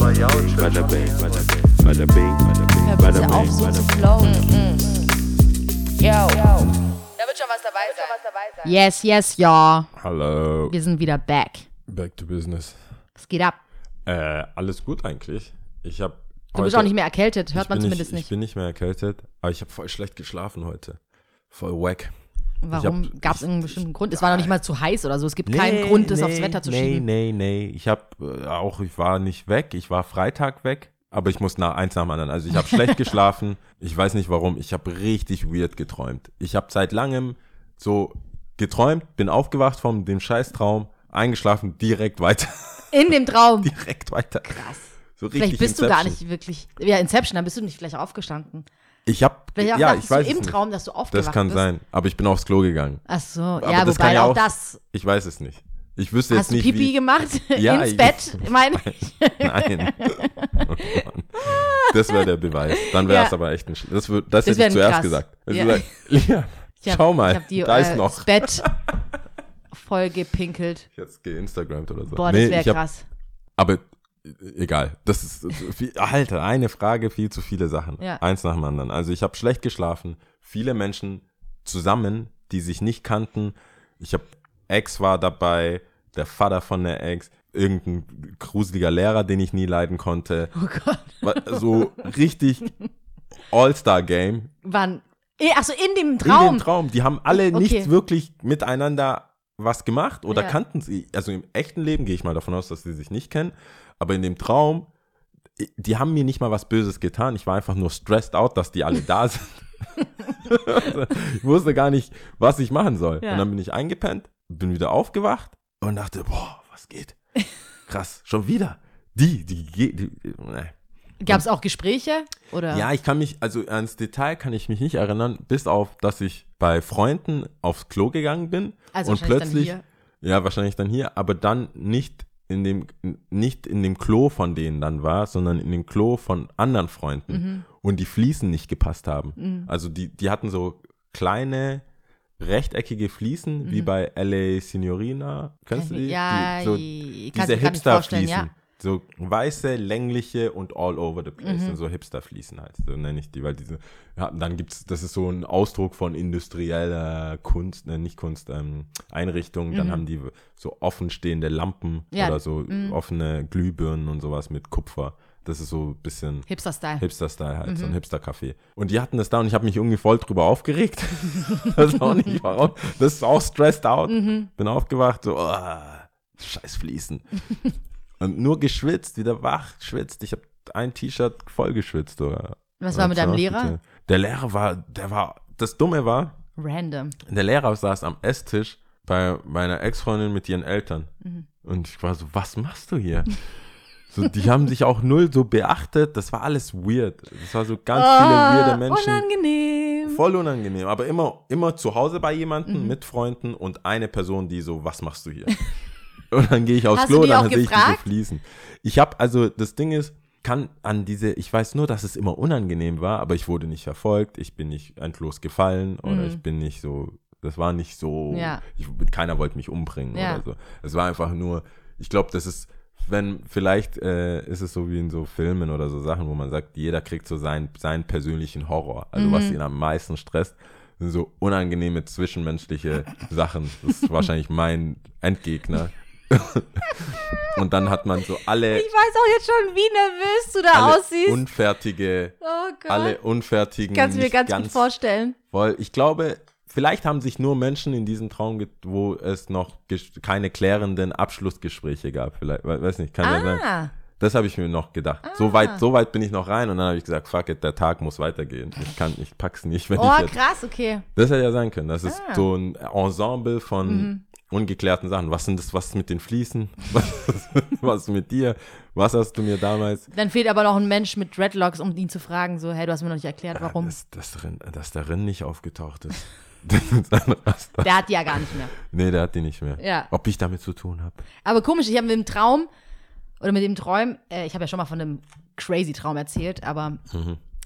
Bada bing, bada bing, bada bing, auf, bing, so zu bing. flowen. Yo. Da wird schon was dabei sein. Yes, yes, ja. Hallo. Wir sind wieder back. Back to business. Es geht ab. Äh, alles gut eigentlich. Ich habe Du bist auch nicht mehr erkältet, hört man zumindest Ich nicht. bin nicht mehr erkältet, aber ich habe voll schlecht geschlafen heute. Voll wack. Warum? Gab es irgendeinen bestimmten Grund? Es war noch nicht mal zu heiß oder so. Es gibt Nee, keinen Grund, das nee, aufs Wetter zu nee, schieben. Nee, nee, Ich habe äh, auch, ich war nicht weg. Ich war Freitag weg, aber ich muss nach eins nach dem anderen. Also ich habe schlecht geschlafen. Ich weiß nicht warum. Ich habe richtig weird geträumt. Ich habe seit langem so geträumt, bin aufgewacht von dem Scheißtraum, eingeschlafen, direkt weiter, In dem Traum. direkt weiter. Krass. So richtig Vielleicht bist du gar Inception. nicht wirklich. Ja, Inception, dann bist du nicht vielleicht aufgestanden. Ich habe, ja, ich weiß im nicht. Traum, dass du aufgewacht Das kann bist. sein, aber ich bin aufs Klo gegangen. Ach so, Aber ja, das wobei kann ja auch das. Ich weiß es nicht. Ich wüsste jetzt Hast du nicht, Pipi wie. gemacht? Ja, Ins ich- Bett? Meine ich. Nein. Oh das wäre der Beweis. Dann wäre es Ja. aber echt ein. Das, wür- das, Das hätte wär ich zuerst krass. gesagt. Ja. gesagt, ja, Ich hab- schau mal, ich die, da ist äh, noch. Das Bett voll gepinkelt. Ich hätte es geinstagrammt oder so. Boah, das Nee, wäre ich hab- krass. Aber egal. Das ist äh, viel, Alter, eine Frage, viel zu viele Sachen. Ja. Eins nach dem anderen. Also ich habe schlecht geschlafen. Viele Menschen zusammen, die sich nicht kannten. Ich habe Ex war dabei, der Vater von der Ex, irgendein gruseliger Lehrer, den ich nie leiden konnte. Oh Gott. So richtig All-Star-Game. Wann? Achso, in dem In Traum. dem Traum. Die haben alle Okay. nicht wirklich miteinander was gemacht oder Ja. kannten sie. Also im echten Leben gehe ich mal davon aus, dass sie sich nicht kennen. Aber in dem Traum, die haben mir nicht mal was Böses getan. Ich war einfach nur stressed out, dass die alle da sind. ich wusste gar nicht, was ich machen soll. Ja. Und dann bin ich eingepennt, bin wieder aufgewacht und dachte, boah, was geht? Krass, schon wieder. Die, die, die, die ne. Gab es auch Gespräche? Oder? Ja, ich kann mich, also ans Detail kann ich mich nicht erinnern, bis auf, dass ich bei Freunden aufs Klo gegangen bin Also und plötzlich, hier. ja, wahrscheinlich dann hier, aber dann nicht in dem, nicht in dem Klo von denen dann war, sondern in dem Klo von anderen Freunden Mhm. und die Fliesen nicht gepasst haben. Also die, die hatten so kleine rechteckige Fliesen, wie bei LA Signorina, kennst du die? Mhm. Ja, die, so, diese Hipster-Fliesen. ja. Mhm. So weiße, längliche und all over the place. So Hipster-Fließen halt. So nenne ich die, weil diese, ja, dann gibt's, das ist so ein Ausdruck von industrieller Kunst, ne, nicht Kunst, ähm, Einrichtung. Dann haben die so offenstehende Lampen Mhm. Ja, mhm. oder so offene Glühbirnen und sowas mit Kupfer. Das ist so ein bisschen Hipster-Style. Hipster-Style halt, Mhm. so ein Hipster-Café. Und die hatten das da und ich habe mich irgendwie voll drüber aufgeregt. das ist auch nicht warum. Das ist auch stressed out. Mhm. Bin aufgewacht, so, oh, scheiß Fließen. Und nur geschwitzt, wieder wach, geschwitzt. Ich habe ein T-Shirt voll geschwitzt. Oder, Was war mit deinem Lehrer? Der Lehrer war, der war, das Dumme war, Random. der Lehrer saß am Esstisch bei meiner Ex-Freundin mit ihren Eltern. Mhm. Und ich war so, was machst du hier? So, die haben sich auch null so beachtet. Das war alles weird. Das war so ganz viele weirde Menschen. Unangenehm. Voll unangenehm. Aber immer, immer zu Hause bei Mhm. jemandem, mit Freunden und eine Person, die so, was machst du hier? und dann gehe ich aufs Hast Klo, auch dann sehe ich diese? Fliesen. Ich habe, also das Ding ist, kann an diese, ich weiß nur, dass es immer unangenehm war, aber ich wurde nicht verfolgt, ich bin nicht endlos gefallen oder ich bin nicht so, das war nicht so, Mhm. Ja. ich, keiner wollte mich umbringen Ja. oder so. Es war einfach nur, ich glaube, das ist, wenn, vielleicht äh, ist es so wie in so Filmen oder so Sachen, wo man sagt, jeder kriegt so seinen, seinen persönlichen Horror. Also Mhm. was ihn am meisten stresst, sind so unangenehme zwischenmenschliche Sachen. Das ist wahrscheinlich mein Endgegner. Und dann hat man so alle, Ich weiß auch jetzt schon, wie nervös du da alle aussiehst. unfertige, oh Gott. alle unfertigen, Kannst du mir nicht ganz, gut vorstellen. Voll. Ich glaube, vielleicht haben sich nur Menschen in diesem Traum, ge- wo es noch ges- keine klärenden Abschlussgespräche gab. Vielleicht, we- weiß nicht, kann ja sein. Ah, Das habe ich mir noch gedacht. So weit, so weit bin ich noch rein und dann habe ich gesagt, fuck it, der Tag muss weitergehen. Ich kann, ich pack's nicht, wenn oh, ich jetzt. krass, okay. Das hätte ja sein können. Das ist Ah. so ein Ensemble von Mhm. Ungeklärten Sachen. Was sind das, was ist mit den Fliesen? Was, was ist mit dir? Was hast du mir damals? Dann fehlt aber noch ein Mensch mit Dreadlocks, um ihn zu fragen, so, hey, du hast mir noch nicht erklärt, warum. Dass, dass, darin, dass darin nicht aufgetaucht ist. Der hat die ja gar nicht mehr. Nee, der hat die nicht mehr. Ja. Ob ich damit zu tun habe. Aber komisch, ich habe mit dem Traum oder mit dem Träumen, äh, ich habe ja schon mal von einem crazy Traum erzählt, aber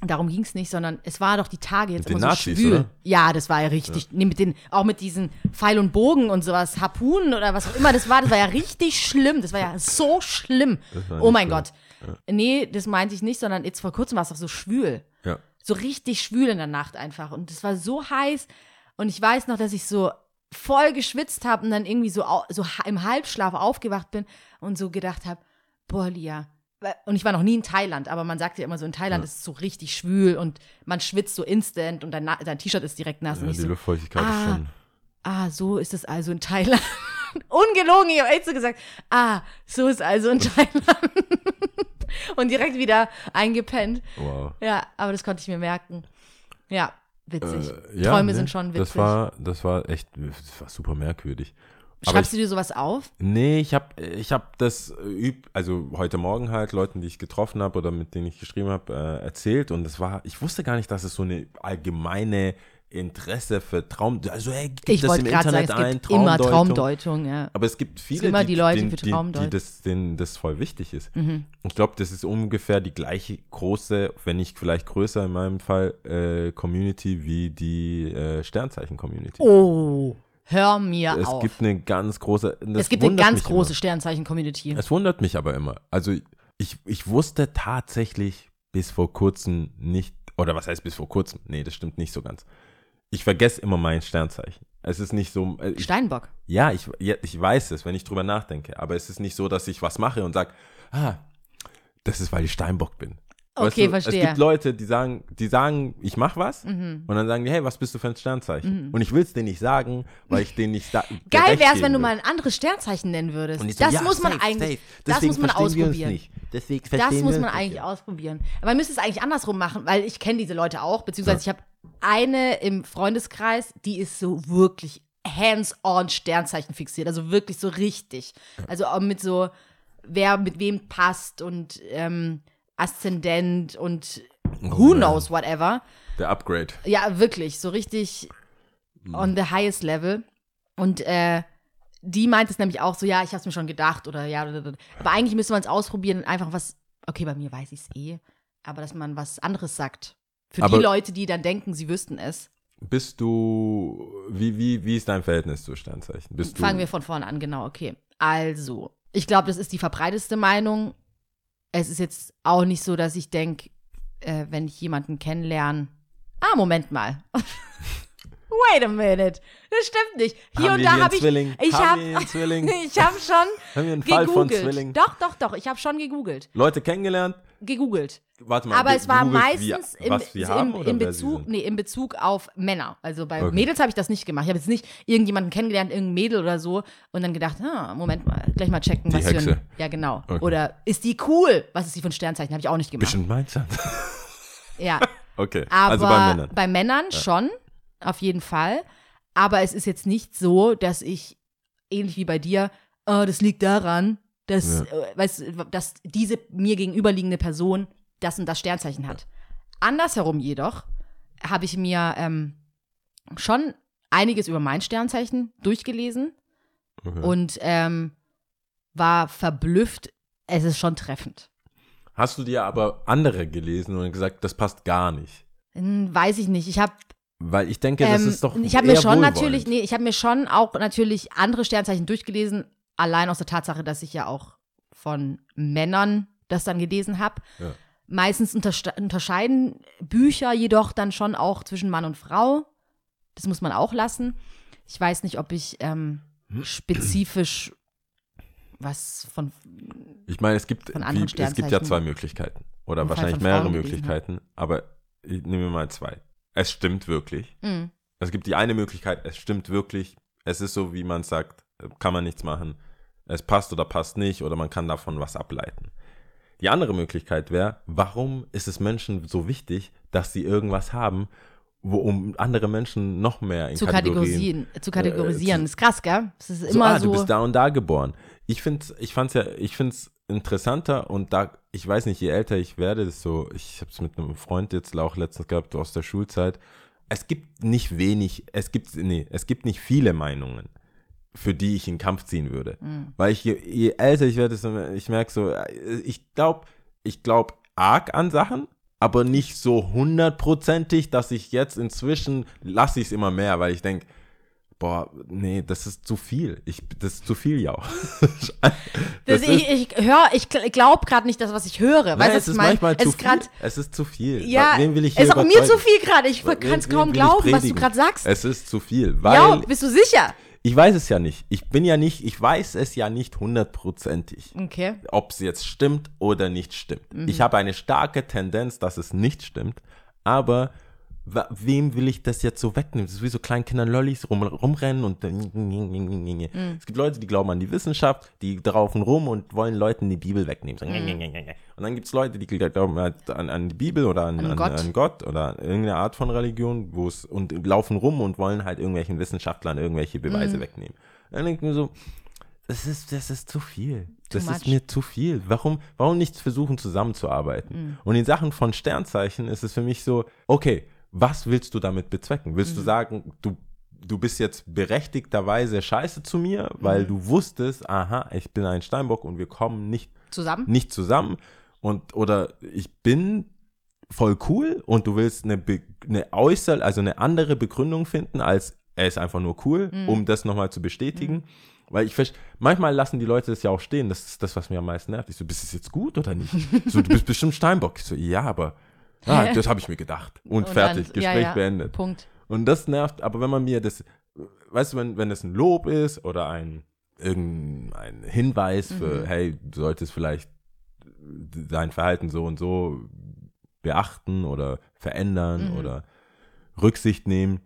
darum ging es nicht, sondern es war doch die Tage jetzt. Mit immer den so Nazis, schwül. oder? Ja, das war ja richtig. Nee, mit den, auch mit diesen Pfeil und Bogen und sowas, Harpunen oder was auch immer das war, das war ja richtig schlimm. Das war ja so schlimm. Oh mein schlimm. Gott. Nee, das meinte ich nicht, sondern jetzt vor kurzem war es doch so schwül. Ja. So richtig schwül in der Nacht einfach. Und es war so heiß. Und ich weiß noch, dass ich so voll geschwitzt habe und dann irgendwie so, so im Halbschlaf aufgewacht bin und so gedacht habe, boah, Lia. Und ich war noch nie in Thailand, aber man sagt ja immer so, in Thailand ist es so richtig schwül und man schwitzt so instant und dein, Na- dein T-Shirt ist direkt nass. Ja, die so, Luftfeuchtigkeit ah, ist schon. ah, so ist es also in Thailand. Ungelogen, ich habe echt so gesagt, ah, so ist also in Thailand. und direkt wieder eingepennt. Wow. Ja, aber das konnte ich mir merken. Ja, witzig. Äh, ja, Träume nee, sind schon witzig. Das war, das war echt, das war super merkwürdig. Schreibst ich, du dir sowas auf? nee, ich habe ich hab das äh, üb, also heute Morgen halt Leuten, die ich getroffen habe oder mit denen ich geschrieben habe, äh, erzählt und das war, ich wusste gar nicht, dass es so eine allgemeine Interesse für Traum, also hey, gibt Ich das wollte im gerade sagen, Internet es ein, gibt immer Traumdeutung. Traumdeutung, ja. Aber es gibt viele, immer die Leute denen, für die, die Traumdeutung. das, denen das voll wichtig ist. Mhm. Ich glaube, das ist ungefähr die gleiche große, wenn nicht vielleicht größer in meinem Fall, äh, Community wie die äh, Sternzeichen-Community. Oh, hör mir es auf. gibt eine ganz große. es gibt eine ganz große Sternzeichen-Community. Es wundert mich aber immer. Also ich, ich wusste tatsächlich bis vor kurzem nicht, oder was heißt bis vor kurzem? Nee, das stimmt nicht so ganz. Ich vergesse immer mein Sternzeichen. Es ist nicht so. äh, Ich, Steinbock. ja, ich, ja, ich weiß es, wenn ich drüber nachdenke. Aber es ist nicht so, dass ich was mache und sage, ah, das ist, weil ich Steinbock bin. Okay, du, verstehe. Mhm. Es gibt Leute, die sagen, die sagen, ich mach was und dann sagen die, hey, was bist du für ein Sternzeichen? Und ich will es denen nicht sagen, weil ich denen nicht sagen Geil wäre es, wenn du mal ein anderes Sternzeichen nennen würdest. Und ich so, das ja, muss man safe, eigentlich, safe. das muss man ausprobieren. nicht. Deswegen Das muss man eigentlich nicht. ausprobieren. Aber man müsste es eigentlich andersrum machen, weil ich kenne diese Leute auch, beziehungsweise ich habe eine im Freundeskreis, die ist so wirklich hands-on Sternzeichen fixiert, also wirklich so richtig. Also auch mit so, wer mit wem passt und ähm, Aszendent und who man. knows whatever. Der Upgrade. Ja, wirklich, so richtig on the highest level. Und äh, die meint es nämlich auch so, ja, ich habe es mir schon gedacht oder ja, aber eigentlich müsste man es ausprobieren und einfach was, okay, bei mir weiß ich es eh, aber dass man was anderes sagt. Für Aber- die Leute, die dann denken, sie wüssten es. Bist du, wie, wie, wie ist dein Verhältnis zu Sternzeichen? Bist du, Fangen wir von vorne an, genau, okay. Also, ich glaube, das ist die verbreiteste Meinung. Es ist jetzt auch nicht so, dass ich denke, äh, wenn ich jemanden kennenlerne, ah, Moment mal. Wait a minute. Das stimmt nicht. Hier Haben und da habe ich. Zwilling? Ich habe Zwilling? ich habe schon Haben wir einen Fall von gegoogelt. Zwillingen? Doch, doch, doch. Ich habe schon gegoogelt. Leute kennengelernt? Gegoogelt. Warte mal. Aber es war gegoogelt, wie- meistens im, was sie haben im, im, Bezug, nee, in Bezug auf Männer. Also bei Okay. Mädels habe ich das nicht gemacht. Ich habe jetzt nicht irgendjemanden kennengelernt, irgendein Mädel oder so und dann gedacht, ah, Moment mal, gleich mal checken, Die was für Hexe. ein. Ja, genau. Okay. Oder ist die cool? Was ist die für ein Sternzeichen? Habe ich auch nicht gemacht. Bestimmt meins. Ja. Okay, Aber also bei Männern. bei Männern schon, auf jeden Fall. Aber es ist jetzt nicht so, dass ich, ähnlich wie bei dir, oh, das liegt daran, dass, äh, weißt, dass diese mir gegenüberliegende Person das und das Sternzeichen hat. Andersherum jedoch habe ich mir ähm, schon einiges über mein Sternzeichen durchgelesen Okay. und ähm, war verblüfft. Es ist schon treffend. Hast du dir aber andere gelesen und gesagt, das passt gar nicht? Hm, Weiß ich nicht. Ich habe Weil ich denke, das Ähm, ist doch ich habe mir schon wohlwollend. natürlich, nee, ich habe mir schon auch natürlich andere Sternzeichen durchgelesen, allein aus der Tatsache, dass ich ja auch von Männern das dann gelesen habe. Ja. Meistens unterscheiden Bücher jedoch dann schon auch zwischen Mann und Frau. Das muss man auch lassen. Ich weiß nicht, ob ich ähm, spezifisch was von Ich meine, es gibt, wie, es gibt ja zwei Möglichkeiten. Oder wahrscheinlich mehrere Möglichkeiten. Aber ich nehme mal zwei. Es stimmt wirklich. Mm, Es gibt die eine Möglichkeit, es stimmt wirklich. Es ist so, wie man sagt, kann man nichts machen. Es passt oder passt nicht oder man kann davon was ableiten. Die andere Möglichkeit wäre, warum ist es Menschen so wichtig, dass sie irgendwas haben, wo um andere Menschen noch mehr in zu kategorisieren, zu kategorisieren. zu- ist krass, gell? Es ist so, immer ah, so. du bist da und da geboren. Ich finde ich fand's ja, ich find's interessanter und da, ich weiß nicht, je älter ich werde, desto, ich habe es mit einem Freund jetzt auch letztens gehabt aus der Schulzeit. Es gibt nicht wenig, es gibt, nee, es gibt nicht viele Meinungen, für die ich in Kampf ziehen würde. Mhm. Weil ich, je, je älter ich werde, ich merke so, ich glaube, ich glaube arg an Sachen, aber nicht so hundertprozentig, dass ich jetzt inzwischen, lasse ich es immer mehr, weil ich denke, boah, nee, das ist zu viel. Ich, das ist zu viel, ja. Das, ich ich höre, ich glaube gerade nicht das, was ich höre. Weißt es was ist ich meine? manchmal Es zu ist viel. grad- es ist zu viel. Ja, Wen will ich es hier ist auch mir zu viel gerade. Ich kann es kaum glauben, was du gerade sagst. Es ist zu viel, weil ja, bist du sicher? ich weiß es ja nicht. Ich bin ja nicht, ich weiß es ja nicht hundertprozentig. Okay. ob es jetzt stimmt oder nicht stimmt. Mhm. Ich habe eine starke Tendenz, dass es nicht stimmt, aber wem will ich das jetzt so wegnehmen? Das ist wie so kleinen Kindern Lollis rum, rumrennen und dann- Mhm. es gibt Leute, die glauben an die Wissenschaft, die draufen rum und wollen Leuten die Bibel wegnehmen. So, Mhm. Und dann gibt es Leute, die glauben an, an die Bibel oder an, An Gott. an Gott oder irgendeine Art von Religion, wo es und laufen rum und wollen halt irgendwelchen Wissenschaftlern irgendwelche Mhm. Beweise wegnehmen. Dann denke ich mir so, das ist, das ist zu viel. Das much. ist mir zu viel. Warum, warum nicht versuchen, zusammenzuarbeiten? Mhm. Und in Sachen von Sternzeichen ist es für mich so, okay, was willst du damit bezwecken? Willst du Mhm. sagen, du, du bist jetzt berechtigterweise scheiße zu mir, weil Mhm. du wusstest, aha, ich bin ein Steinbock und wir kommen nicht, Zusammen? nicht zusammen und oder ich bin voll cool und du willst eine, eine äußer, also eine andere Begründung finden, als er ist einfach nur cool, um das nochmal zu bestätigen. Weil ich manchmal lassen die Leute das ja auch stehen. Das ist das, was mir am meisten nervt. Ich so, bist du jetzt gut oder nicht? So, du bist bestimmt Steinbock. Ich so, ja, aber ah, das habe ich mir gedacht. Und, Und fertig, dann- Gespräch ja, ja, beendet. Punkt. Und das nervt, aber wenn man mir das, weißt du, wenn, wenn es ein Lob ist oder ein, irgendein Hinweis für, Mhm. hey, du solltest vielleicht dein Verhalten so und so beachten oder verändern Mhm. oder Rücksicht nehmen,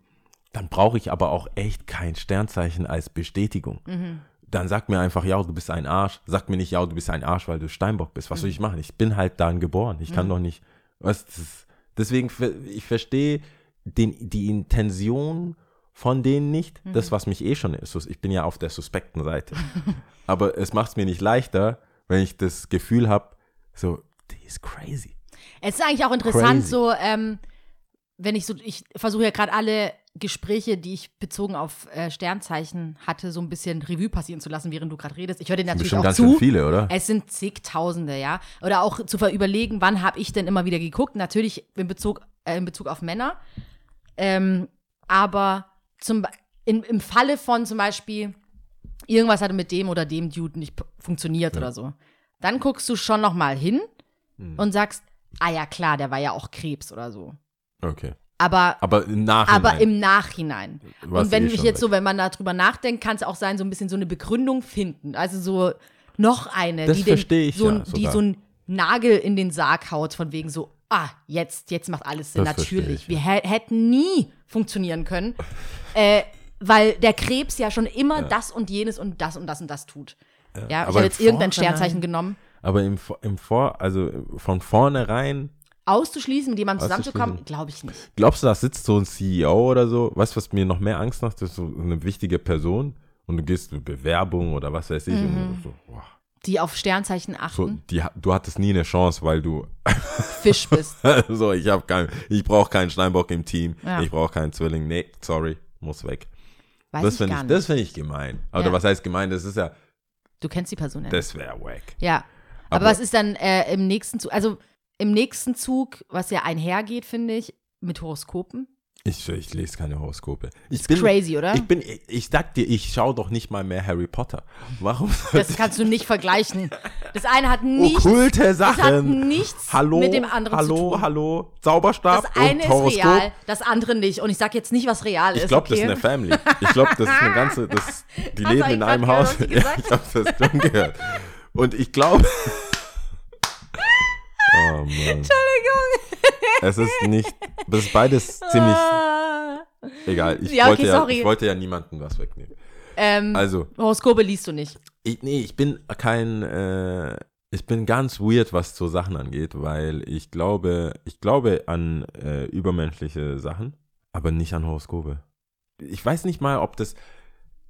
dann brauche ich aber auch echt kein Sternzeichen als Bestätigung. Mhm. Dann sag mir einfach, ja, du bist ein Arsch. Sag mir nicht, ja, du bist ein Arsch, weil du Steinbock bist. Was soll ich machen? Ich bin halt dann geboren. Ich kann doch nicht. Was, das deswegen, ich verstehe den, die Intention von denen nicht. Das, was mich eh schon ist. Ich bin ja auf der suspekten Seite. Aber es macht es mir nicht leichter, wenn ich das Gefühl habe, so, die ist crazy. Es ist eigentlich auch interessant, Crazy. so, ähm, wenn ich so, ich versuche ja gerade alle Gespräche, die ich bezogen auf äh, Sternzeichen hatte, so ein bisschen Revue passieren zu lassen, während du gerade redest. Ich höre dir natürlich auch ganz zu. schön viele, oder? Es sind zigtausende, ja. Oder auch zu überlegen, wann habe ich denn immer wieder geguckt? Natürlich in Bezug, äh, in Bezug auf Männer. Ähm, aber zum, in, im Falle von zum Beispiel, irgendwas hatte mit dem oder dem Dude nicht funktioniert oder so, dann guckst du schon noch mal hin Hm. und sagst, ah ja klar, der war ja auch Krebs oder so. Okay. Aber, Aber im Nachhinein. aber im Nachhinein. Was und wenn eh ich jetzt weg. so, wenn man darüber nachdenkt, kann es auch sein, so ein bisschen so eine Begründung finden. Also so noch eine, Das die, den, ich so, ja ein- die so einen Nagel in den Sarg haut, von wegen so, ah, jetzt, jetzt macht alles Sinn. Das Natürlich. ich, Wir hä- hätten nie funktionieren können, äh, weil der Krebs ja schon immer das und jenes und das und das und das tut. Ja, ich aber habe jetzt irgendein Sternzeichen genommen. Aber im, Vor- im Vor, also von vornherein, Auszuschließen, mit jemandem zusammenzukommen, glaube ich nicht. glaubst du, da sitzt so ein CEO oder so? Weißt du, was mir noch mehr Angst macht? Das ist so eine wichtige Person und du gehst eine Bewerbung oder was weiß ich Mhm. so, boah, Die auf Sternzeichen so achten, die, ha- du hattest nie eine Chance, weil du Fisch bist. so, ich habe kein, ich brauche keinen Steinbock im Team, Ja. ich brauche keinen Zwilling, nee, sorry, muss weg. Weiß das ich finde ich, nicht. das finde ich gemein. Oder Ja. was heißt gemein? Das ist ja, Du kennst die Person ja. das wäre wack. Ja. Aber, Aber- was ist dann äh, im nächsten Zug? Also im nächsten Zug, was ja einhergeht, finde ich, mit Horoskopen. Ich, ich lese keine Horoskope. Ich Ist crazy, oder? Ich bin, ich, ich sag dir, ich schaue doch nicht mal mehr Harry Potter. Warum? Das kannst du nicht vergleichen. Das eine hat nichts, Okkulte das hat Sachen. nichts hallo, mit dem anderen hallo, zu tun. hallo, Zauberstab Das eine und ist Horoskop. real, das andere nicht. Und ich sag jetzt nicht, was real ist. Ich glaube, okay? das ist eine Family. Ich glaube, das ist eine ganze, das, die Hast leben in einem Haus. Ja, ich habe das schon gehört. Und ich glaube. Oh. Entschuldigung. Es ist nicht, das ist beides ziemlich Ah. egal. Ich, Ja, okay, wollte ja, sorry. ich wollte ja niemandem was wegnehmen. Ähm, Also, Horoskope liest du nicht. Ich, nee, ich bin kein, äh, ich bin ganz weird, was so Sachen angeht, weil ich glaube, ich glaube an äh, übermenschliche Sachen, aber nicht an Horoskope. Ich weiß nicht mal, ob das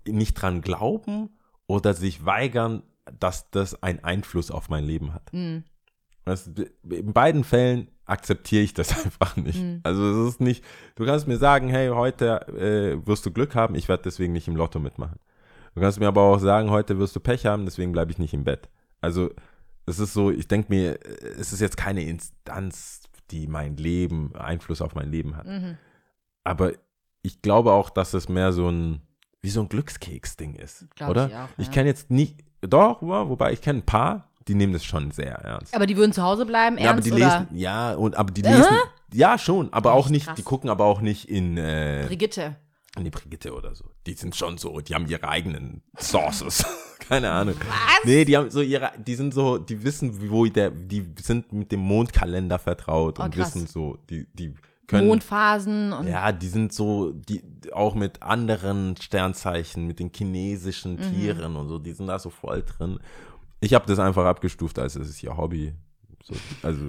nicht dran glauben oder sich weigern, dass das einen Einfluss auf mein Leben hat. Hm. Du, in beiden Fällen akzeptiere ich das einfach nicht. Mhm. Also es ist nicht, du kannst mir sagen, hey, heute äh, wirst du Glück haben, ich werde deswegen nicht im Lotto mitmachen. Du kannst mir aber auch sagen, heute wirst du Pech haben, deswegen bleibe ich nicht im Bett. Also es ist so, ich denke mir, äh, es ist jetzt keine Instanz, die mein Leben, Einfluss auf mein Leben hat. Mhm. Aber ich glaube auch, dass es mehr so ein, wie so ein Glückskeks-Ding ist. Glaub oder? ich auch, ich ja. kenne jetzt nicht, doch, wobei ich kenne ein paar, die nehmen das schon sehr ernst. Aber die würden zu Hause bleiben, ja, aber ernst die oder? lesen, ja, und aber die Äh? lesen, ja schon, aber auch nicht, krass. die gucken aber auch nicht in, äh, Brigitte. in die Brigitte oder so. Die sind schon so, die haben ihre eigenen Sources. Keine Ahnung. Was? Nee, die haben so ihre, die sind so, die wissen, wo der, die sind mit dem Mondkalender vertraut Oh, und krass. wissen so, die, die können. Mondphasen und Ja, die sind so, die auch mit anderen Sternzeichen, mit den chinesischen Mhm. Tieren und so, die sind da so voll drin. Ich habe das einfach abgestuft, als es ist ihr Hobby. So, also,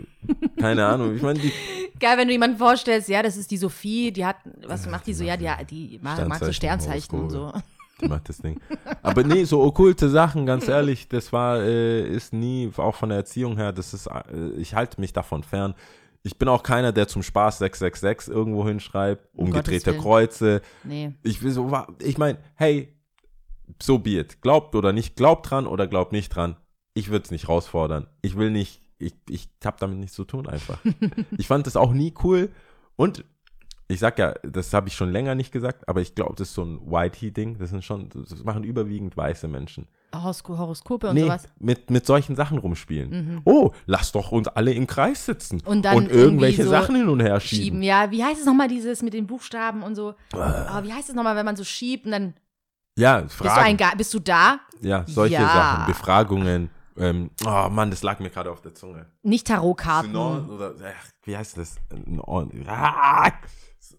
keine Ahnung. Ich meine, geil, wenn du jemanden vorstellst, ja, das ist die Sophie, die hat, was macht die so? Ja, die, die mag, so Sternzeichen und so. Die macht das Ding. Aber nee, so okkulte Sachen, ganz ehrlich, das war, äh, ist nie, auch von der Erziehung her, das ist, äh, ich halte mich davon fern. Ich bin auch keiner, der zum Spaß 666 irgendwo hinschreibt, Um umgedrehte Willen. Kreuze. Nee. Ich will so, ich meine, hey, so be it. Glaubt oder nicht, glaubt dran oder glaubt nicht dran. Ich würde es nicht rausfordern. Ich will nicht, ich, ich habe damit nichts zu tun einfach. ich fand das auch nie cool. Und ich sag ja, das habe ich schon länger nicht gesagt, aber ich glaube, das ist so ein Whitey-Ding. Das sind schon, das machen überwiegend weiße Menschen. Horosko Horoskope und nee, sowas. mit, mit solchen Sachen rumspielen. Oh, lass doch uns alle im Kreis sitzen Und dann irgendwelche irgendwie so Sachen hin und her Schieben. schieben. Ja, wie heißt es nochmal, dieses mit den Buchstaben und so? Aber wie heißt es nochmal, wenn man so schiebt und dann Ja, bist du, Fragen. ein, bist du da? Ja, solche Ja. Sachen, Befragungen. Ähm, oh Mann, das lag mir gerade auf der Zunge. Nicht Tarotkarten. Synon oder ach, wie heißt das? Ah,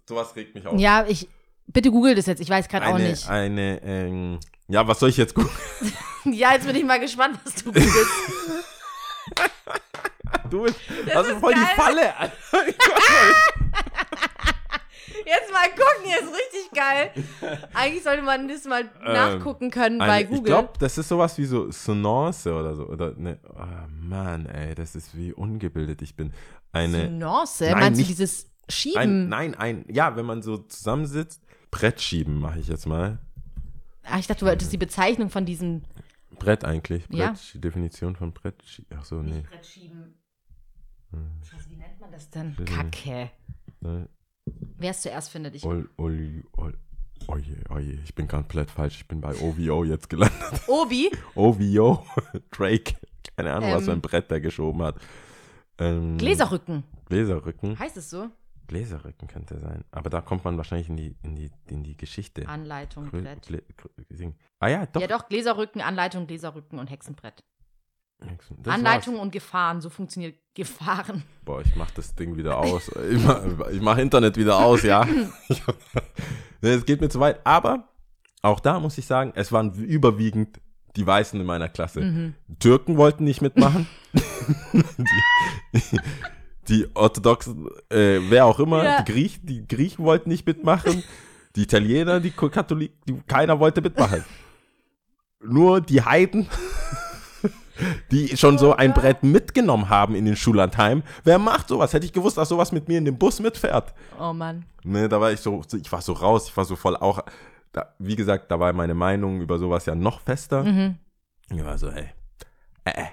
sowas regt mich auf. Ja, ich. Bitte google das jetzt, ich weiß gerade auch nicht. eine, ähm, ja, was soll ich jetzt gucken? Ja, jetzt bin ich mal gespannt, was du googelst. Du bist, das ist voll die geil. Falle. Jetzt mal gucken, hier ist richtig geil. Eigentlich sollte man das mal nachgucken können bei Eine, Google. ich glaube, das ist sowas wie so Sonance oder so. Oder ne, oh Mann, ey, das ist wie ungebildet ich bin. Eine, Nuance, Nein, meinst du nicht- dieses Schieben? ein, nein, ein, ja, wenn man so zusammensitzt, Brett schieben mache ich jetzt mal. Ah, ich dachte, du wolltest die Bezeichnung von diesem Brett eigentlich. Brett, Ja. die Definition von Brett. Ach so, nee. Brett schieben. Scheiße, wie nennt man das denn? Kacke. ne. Wer es zuerst findet, ich. Ol, ol, ol, oje, oje, ich bin komplett falsch. Ich bin bei OVO jetzt gelandet. Obi? OVO, Drake. Keine Ahnung, was für Ähm. ein Brett der geschoben hat. Ähm, Gläserrücken. Gläserrücken. Heißt es so? Gläserrücken könnte sein. Aber da kommt man wahrscheinlich in die, in die, in die Geschichte. Anleitung, Brett. Ah ja, doch. Ja, doch, Gläserrücken, Anleitung, Gläserrücken und Hexenbrett. Das Anleitung war's. und Gefahren, so funktioniert Gefahren. Boah, ich mach das Ding wieder aus. Ich mach, ich mach Internet wieder aus, ja. Es geht mir zu weit. Aber auch da muss ich sagen, es waren überwiegend die Weißen in meiner Klasse. Mhm. Türken wollten nicht mitmachen. die, die Orthodoxen, äh, wer auch immer, Ja. die, Griech, die Griechen wollten nicht mitmachen. Die Italiener, die Katholiken, keiner wollte mitmachen. Nur die Heiden, die schon so ein Brett mitgenommen haben in den Schullandheim. Wer macht sowas? Hätte ich gewusst, dass sowas mit mir in den Bus mitfährt. Oh Mann. Ne, da war ich so, ich war so raus, ich war so voll auch, da, wie gesagt, da war meine Meinung über sowas ja noch fester. Mhm. Ich war so, ey, äh,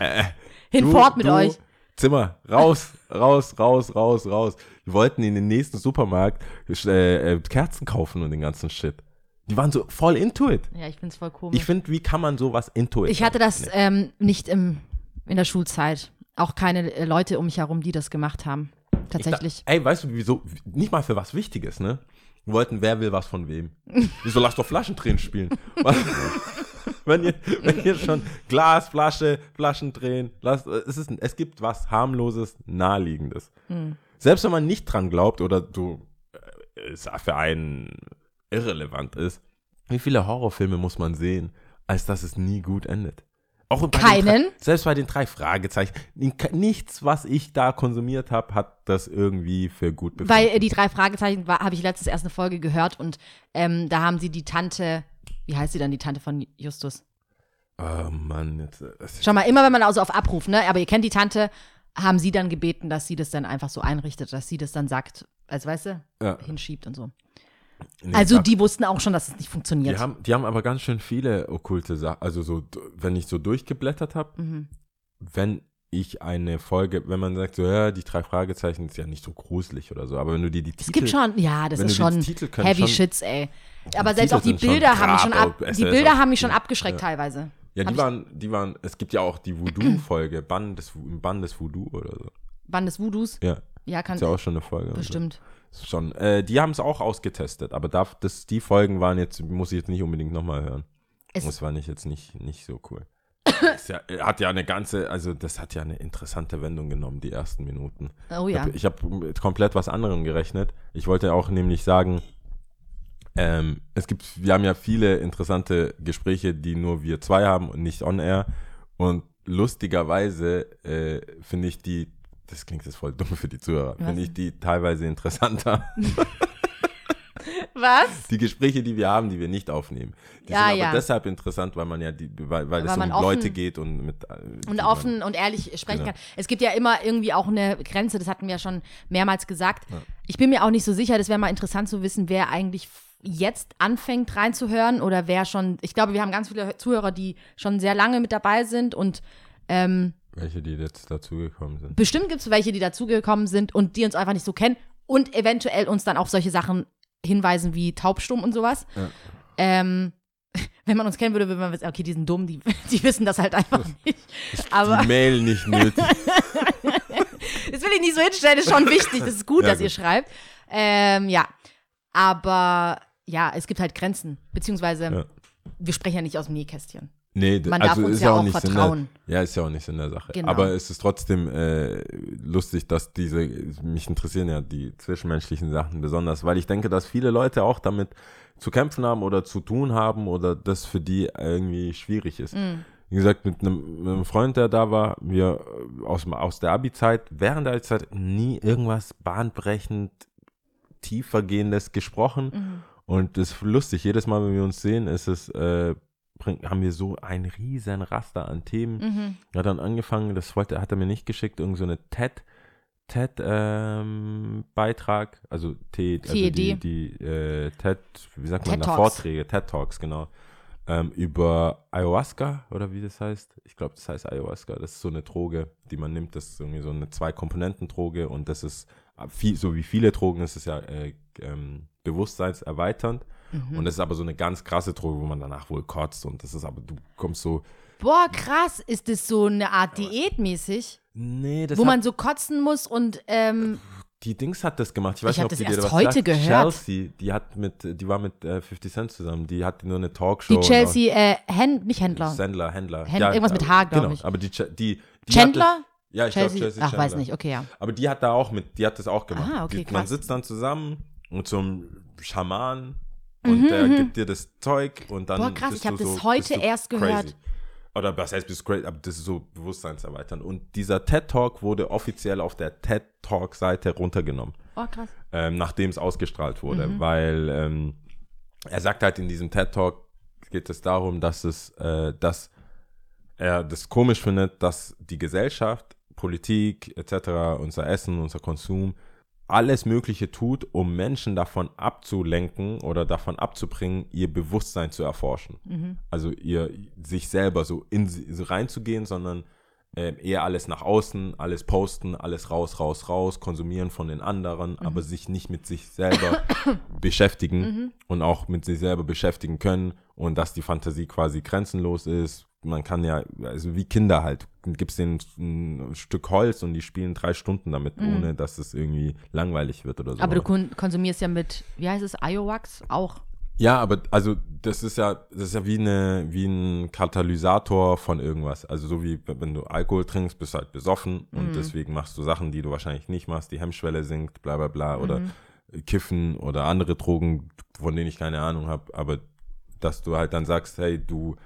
äh, äh, Hinfort mit euch. Zimmer, raus, raus, raus, raus, raus. Wir wollten in den nächsten Supermarkt äh, äh, Kerzen kaufen und den ganzen Shit. Die waren so voll into it. Ja, ich find's voll komisch. Ich finde, wie kann man sowas into it? Ich hatte das Nee. ähm, nicht im, in der Schulzeit. Auch keine äh, Leute um mich herum, die das gemacht haben. Tatsächlich. Ich da, ey, weißt du, wieso? Nicht mal für was Wichtiges, ne? Wir wollten, wer will was von wem. Wieso lass doch Flaschendrehen spielen? wenn, ihr, wenn ihr schon Glas, Flasche, Flaschendrehen, lasst, es, ist, es gibt was harmloses, naheliegendes. Selbst wenn man nicht dran glaubt oder du äh, es für einen irrelevant ist, wie viele Horrorfilme muss man sehen, als dass es nie gut endet? Auch bei Keinen? drei, selbst bei den drei Fragezeichen. Nichts, was ich da konsumiert habe, hat das irgendwie für gut befunden. Weil äh, die drei Fragezeichen habe ich letztes erst eine Folge gehört und ähm, da haben sie die Tante, wie heißt sie dann, die Tante von Justus? oh Mann, jetzt. äh, Schau mal, immer wenn man also auf Abruf, ne? Aber ihr kennt die Tante, haben sie dann gebeten, dass sie das dann einfach so einrichtet, dass sie das dann sagt, als weißt du, Ja. hinschiebt und so. Nee, Also die wussten auch schon, dass es nicht funktioniert. Die haben, die haben aber ganz schön viele okkulte Sachen. Also so, wenn ich so durchgeblättert habe, Mhm. wenn ich eine Folge, wenn man sagt, so, ja, die drei Fragezeichen ist ja nicht so gruselig oder so, aber wenn du dir die Titel. Es gibt schon, ja, das ist schon heavy schon- Shits, ey. Aber selbst auch die Bilder haben mich schon ab, die Bilder haben mich schon abgeschreckt teilweise. Ja, die waren, die waren, es gibt ja auch die Voodoo-Folge, Bann des, Bann des Voodoo oder so. Band des Voodoos. Ja, Ja, kann ist ja auch schon eine Folge. und so. Schon, äh, die haben es auch ausgetestet, aber da, das, die Folgen waren jetzt, muss ich jetzt nicht unbedingt nochmal hören. Es- das war nicht jetzt nicht, nicht so cool. ist ja, hat ja eine ganze, also das hat ja eine interessante Wendung genommen, die ersten Minuten. Oh ja. Ich habe hab komplett was anderem gerechnet. Ich wollte auch nämlich sagen, ähm, es gibt, wir haben ja viele interessante Gespräche, die nur wir zwei haben und nicht on air. Und lustigerweise äh, finde ich die, das klingt jetzt voll dumm für die Zuhörer, finde ich die teilweise interessanter. Was? Die Gespräche, die wir haben, die wir nicht aufnehmen. Die Ja, sind aber ja. deshalb interessant, weil man ja die, weil, weil es Weil um man offen- Leute geht und mit äh, Und man- offen und ehrlich sprechen Genau. kann. Es gibt ja immer irgendwie auch eine Grenze, das hatten wir ja schon mehrmals gesagt. Ich bin mir auch nicht so sicher, das wäre mal interessant zu wissen, wer eigentlich jetzt anfängt reinzuhören oder wer schon, ich glaube, wir haben ganz viele Zuhörer, die schon sehr lange mit dabei sind und ähm, welche, die jetzt dazugekommen sind. bestimmt gibt es welche, die dazugekommen sind und die uns einfach nicht so kennen und eventuell uns dann auf solche Sachen hinweisen wie taubstumm und sowas. Ja. Ähm, wenn man uns kennen würde, würde man wissen, okay, die sind dumm, die, die wissen das halt einfach nicht. Aber die Mail nicht nötig. das will ich nicht so hinstellen, ist schon wichtig, das ist gut, Ja, dass ihr gut. schreibt. Ähm, ja, aber ja, es gibt halt Grenzen, beziehungsweise Ja. wir sprechen ja nicht aus dem Nähkästchen. Nee, Man also darf uns ist ja auch nicht vertrauen. der, ja, ist ja auch nicht Sinn der Sache. Genau. Aber es ist trotzdem äh, lustig, dass diese, mich interessieren ja die zwischenmenschlichen Sachen besonders, weil ich denke, dass viele Leute auch damit zu kämpfen haben oder zu tun haben oder das für die irgendwie schwierig ist. Mm. Wie gesagt, mit einem, mit einem Freund, der da war, wir äh, aus, aus der Abi-Zeit, während der Abi-Zeit nie irgendwas bahnbrechend tiefergehendes gesprochen. Mhm. Und das ist lustig, jedes Mal, wenn wir uns sehen, ist es, äh, haben wir so ein riesen Raster an Themen. Mhm. Er hat dann angefangen, das wollte, hat er mir nicht geschickt, irgend so eine TED, TED ähm, Beitrag, also T, also die, TED. die äh, TED, wie sagt man TED da. Vorträge, TED Talks, genau. Ähm, über Ayahuasca oder wie das heißt. Ich glaube, das heißt Ayahuasca. Das ist so eine Droge, die man nimmt. Das ist irgendwie so eine Zwei-Komponenten-Droge und das ist äh, viel, so wie viele Drogen, ist es ja äh, ähm, bewusstseinserweiternd. Mhm. Und das ist aber so eine ganz krasse Droge, wo man danach wohl kotzt und das ist aber, du kommst so, Boah, krass, ist das so eine Art Diät mäßig, nee, das wo man so kotzen muss und ähm, die Dings hat das gemacht. Ich weiß Ich nicht, ob das die dir erst was heute sagt. gehört. Chelsea, die hat mit, die war mit äh, 50 Cent zusammen. Die hatte nur eine Talkshow. die Chelsea, äh, Händ, nicht Händler. Sendler, Händler. Händ- irgendwas mit H, glaub genau, ich. Aber die, die, die Chandler? Ja, ich glaube Chelsea, ach, weiß Chandler. nicht, okay, ja. Aber die hat da auch mit, die hat das auch gemacht. Ah, okay, die, man sitzt dann zusammen und zum Schaman und der gibt dir das Zeug und dann Mhm, Boah, krass, ich hab du das so, heute erst gehört. Oder was heißt bist crazy, aber das ist so bewusstseinserweiternd. Und dieser TED Talk wurde offiziell auf der TED Talk Seite runtergenommen Oh, krass. ähm, nachdem es ausgestrahlt wurde, Mhm. weil ähm, er sagt halt in diesem TED Talk geht es darum, dass es, äh, dass er das komisch findet, dass die Gesellschaft, Politik etc., unser Essen, unser Konsum alles Mögliche tut, um Menschen davon abzulenken oder davon abzubringen, ihr Bewusstsein zu erforschen. Mhm. Also ihr sich selber so in sie- so reinzugehen, sondern ähm, eher alles nach außen, alles posten, alles raus, raus, raus, konsumieren von den anderen, Mhm. aber sich nicht mit sich selber beschäftigen und auch mit sich selber beschäftigen können und dass die Fantasie quasi grenzenlos ist. Man kann ja, also wie Kinder halt, gibst denen ein Stück Holz und die spielen drei Stunden damit, ohne dass es irgendwie langweilig wird oder so. Mhm. Aber du kon konsumierst ja mit, wie heißt es, Iowax auch. Ja, aber also das ist ja, das ist ja wie eine, wie ein Katalysator von irgendwas. Also so wie wenn du Alkohol trinkst, bist du halt besoffen und deswegen machst du Sachen, die du wahrscheinlich nicht machst, die Hemmschwelle sinkt, bla bla bla. Oder Kiffen oder andere Drogen, von denen ich keine Ahnung habe, aber dass du halt dann sagst, hey, du,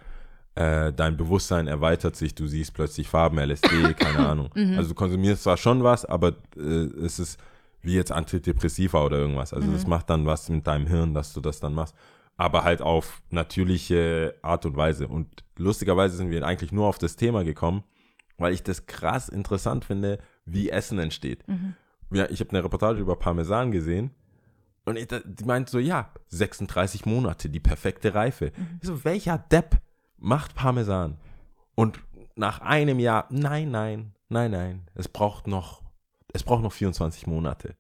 äh, dein Bewusstsein erweitert sich, du siehst plötzlich Farben, LSD, keine Ahnung. Also du konsumierst zwar schon was, aber äh, es ist wie jetzt Antidepressiva oder irgendwas. Also das macht dann was mit deinem Hirn, dass du das dann machst. Aber halt auf natürliche Art und Weise. Und lustigerweise sind wir eigentlich nur auf das Thema gekommen, weil ich das krass interessant finde, wie Essen entsteht. Ja, ich habe eine Reportage über Parmesan gesehen und ich, die meint so, ja, 36 Monate, die perfekte Reife. Ich so, welcher Depp macht Parmesan? Und nach einem Jahr, nein, nein, nein, nein, es braucht noch, es braucht noch 24 Monate.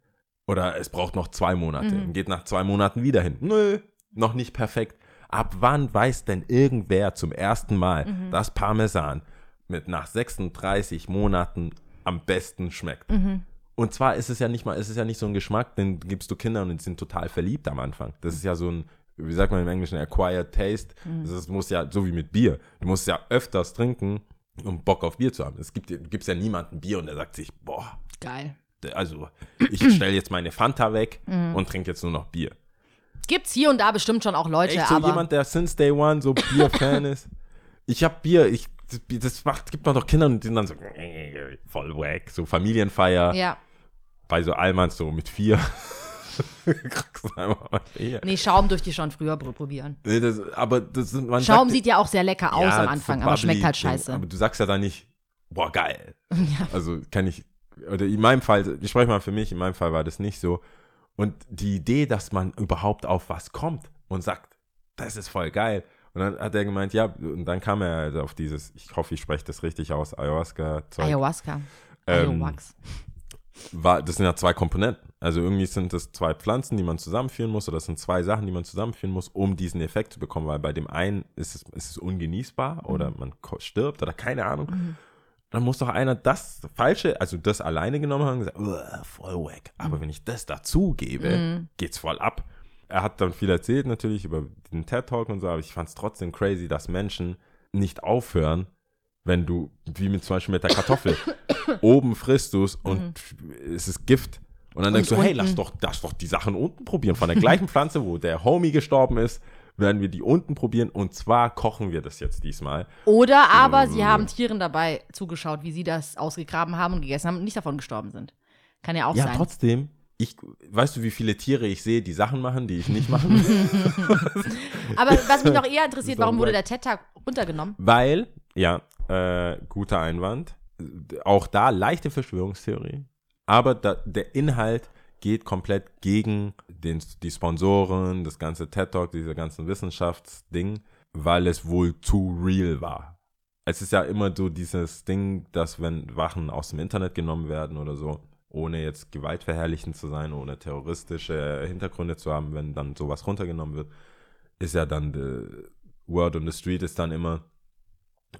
Oder es braucht noch zwei Monate Mhm. und geht nach zwei Monaten wieder hin. Nö, noch nicht perfekt. Ab wann weiß denn irgendwer zum ersten Mal, Mhm. dass Parmesan mit nach 36 Monaten am besten schmeckt? Mhm. Und zwar ist es ja nicht mal, ist es ja nicht so ein Geschmack, den gibst du Kindern und die sind total verliebt am Anfang. Das ist ja so ein, wie sagt man im Englischen, acquired taste. Mhm. Das muss ja, so wie mit Bier. Du musst ja öfters trinken, um Bock auf Bier zu haben. Es gibt, gibt's ja niemanden Bier und der sagt sich, boah, Geil. also ich stelle jetzt meine Fanta weg Mhm. und trinke jetzt nur noch Bier. Gibt's hier und da bestimmt schon auch Leute, Echt so aber jemand, der since day one so Bier-Fan ist? Ich hab Bier, ich, das, macht, gibt doch noch Kinder und die sind dann so voll wack, so Familienfeier ja. bei so Allmanns so mit vier. Nee, Schaum dürfte ich schon früher pr- probieren. Nee, das, aber das sind, man Schaum sagt, sieht ja auch sehr lecker aus ja, am so Anfang, aber schmeckt halt scheiße. Aber du sagst ja dann nicht, boah, geil. Also kann ich, oder in meinem Fall, ich spreche mal für mich, in meinem Fall war das nicht so. Und die Idee, dass man überhaupt auf was kommt und sagt, das ist voll geil. Und dann hat er gemeint, ja, und dann kam er also auf dieses, ich hoffe, ich spreche das richtig aus, Ayahuasca-Zeug. Ayahuasca. Ähm, Ayahuasca. War, das sind ja zwei Komponenten. Also irgendwie sind das zwei Pflanzen, die man zusammenführen muss, oder das sind zwei Sachen, die man zusammenführen muss, um diesen Effekt zu bekommen, weil bei dem einen ist es, ist es ungenießbar oder man ko- stirbt oder keine Ahnung. Dann muss doch einer das Falsche, also das alleine genommen haben und gesagt, "Uah, voll wack. Aber wenn ich das dazu gebe, geht's voll ab. Er hat dann viel erzählt natürlich über den TED-Talk und so, aber ich fand es trotzdem crazy, dass Menschen nicht aufhören, wenn du, wie mit zum Beispiel mit der Kartoffel, oben frisst du es und es ist Gift. Und dann denkst du, hey, unten- lass doch, lass doch die Sachen unten probieren. Von der gleichen Pflanze, wo der Homie gestorben ist, werden wir die unten probieren. Und zwar kochen wir das jetzt diesmal. Oder aber äh, sie haben Tieren dabei zugeschaut, wie sie das ausgegraben haben und gegessen haben und nicht davon gestorben sind. Kann ja auch Ja, sein. trotzdem, ich, weißt du, wie viele Tiere ich sehe, die Sachen machen, die ich nicht machen will? Aber was mich noch eher interessiert, warum wurde der TED-Tag runtergenommen? Weil, ja, äh, guter Einwand. Auch da leichte Verschwörungstheorie. Aber da, der Inhalt geht komplett gegen den, die Sponsoren, das ganze TED Talk, diese ganzen Wissenschaftsding, weil es wohl zu real war. Es ist ja immer so dieses Ding, dass wenn Wachen aus dem Internet genommen werden oder so, ohne jetzt gewaltverherrlichend zu sein, ohne terroristische Hintergründe zu haben, wenn dann sowas runtergenommen wird, ist ja dann the Word on the Street ist dann immer,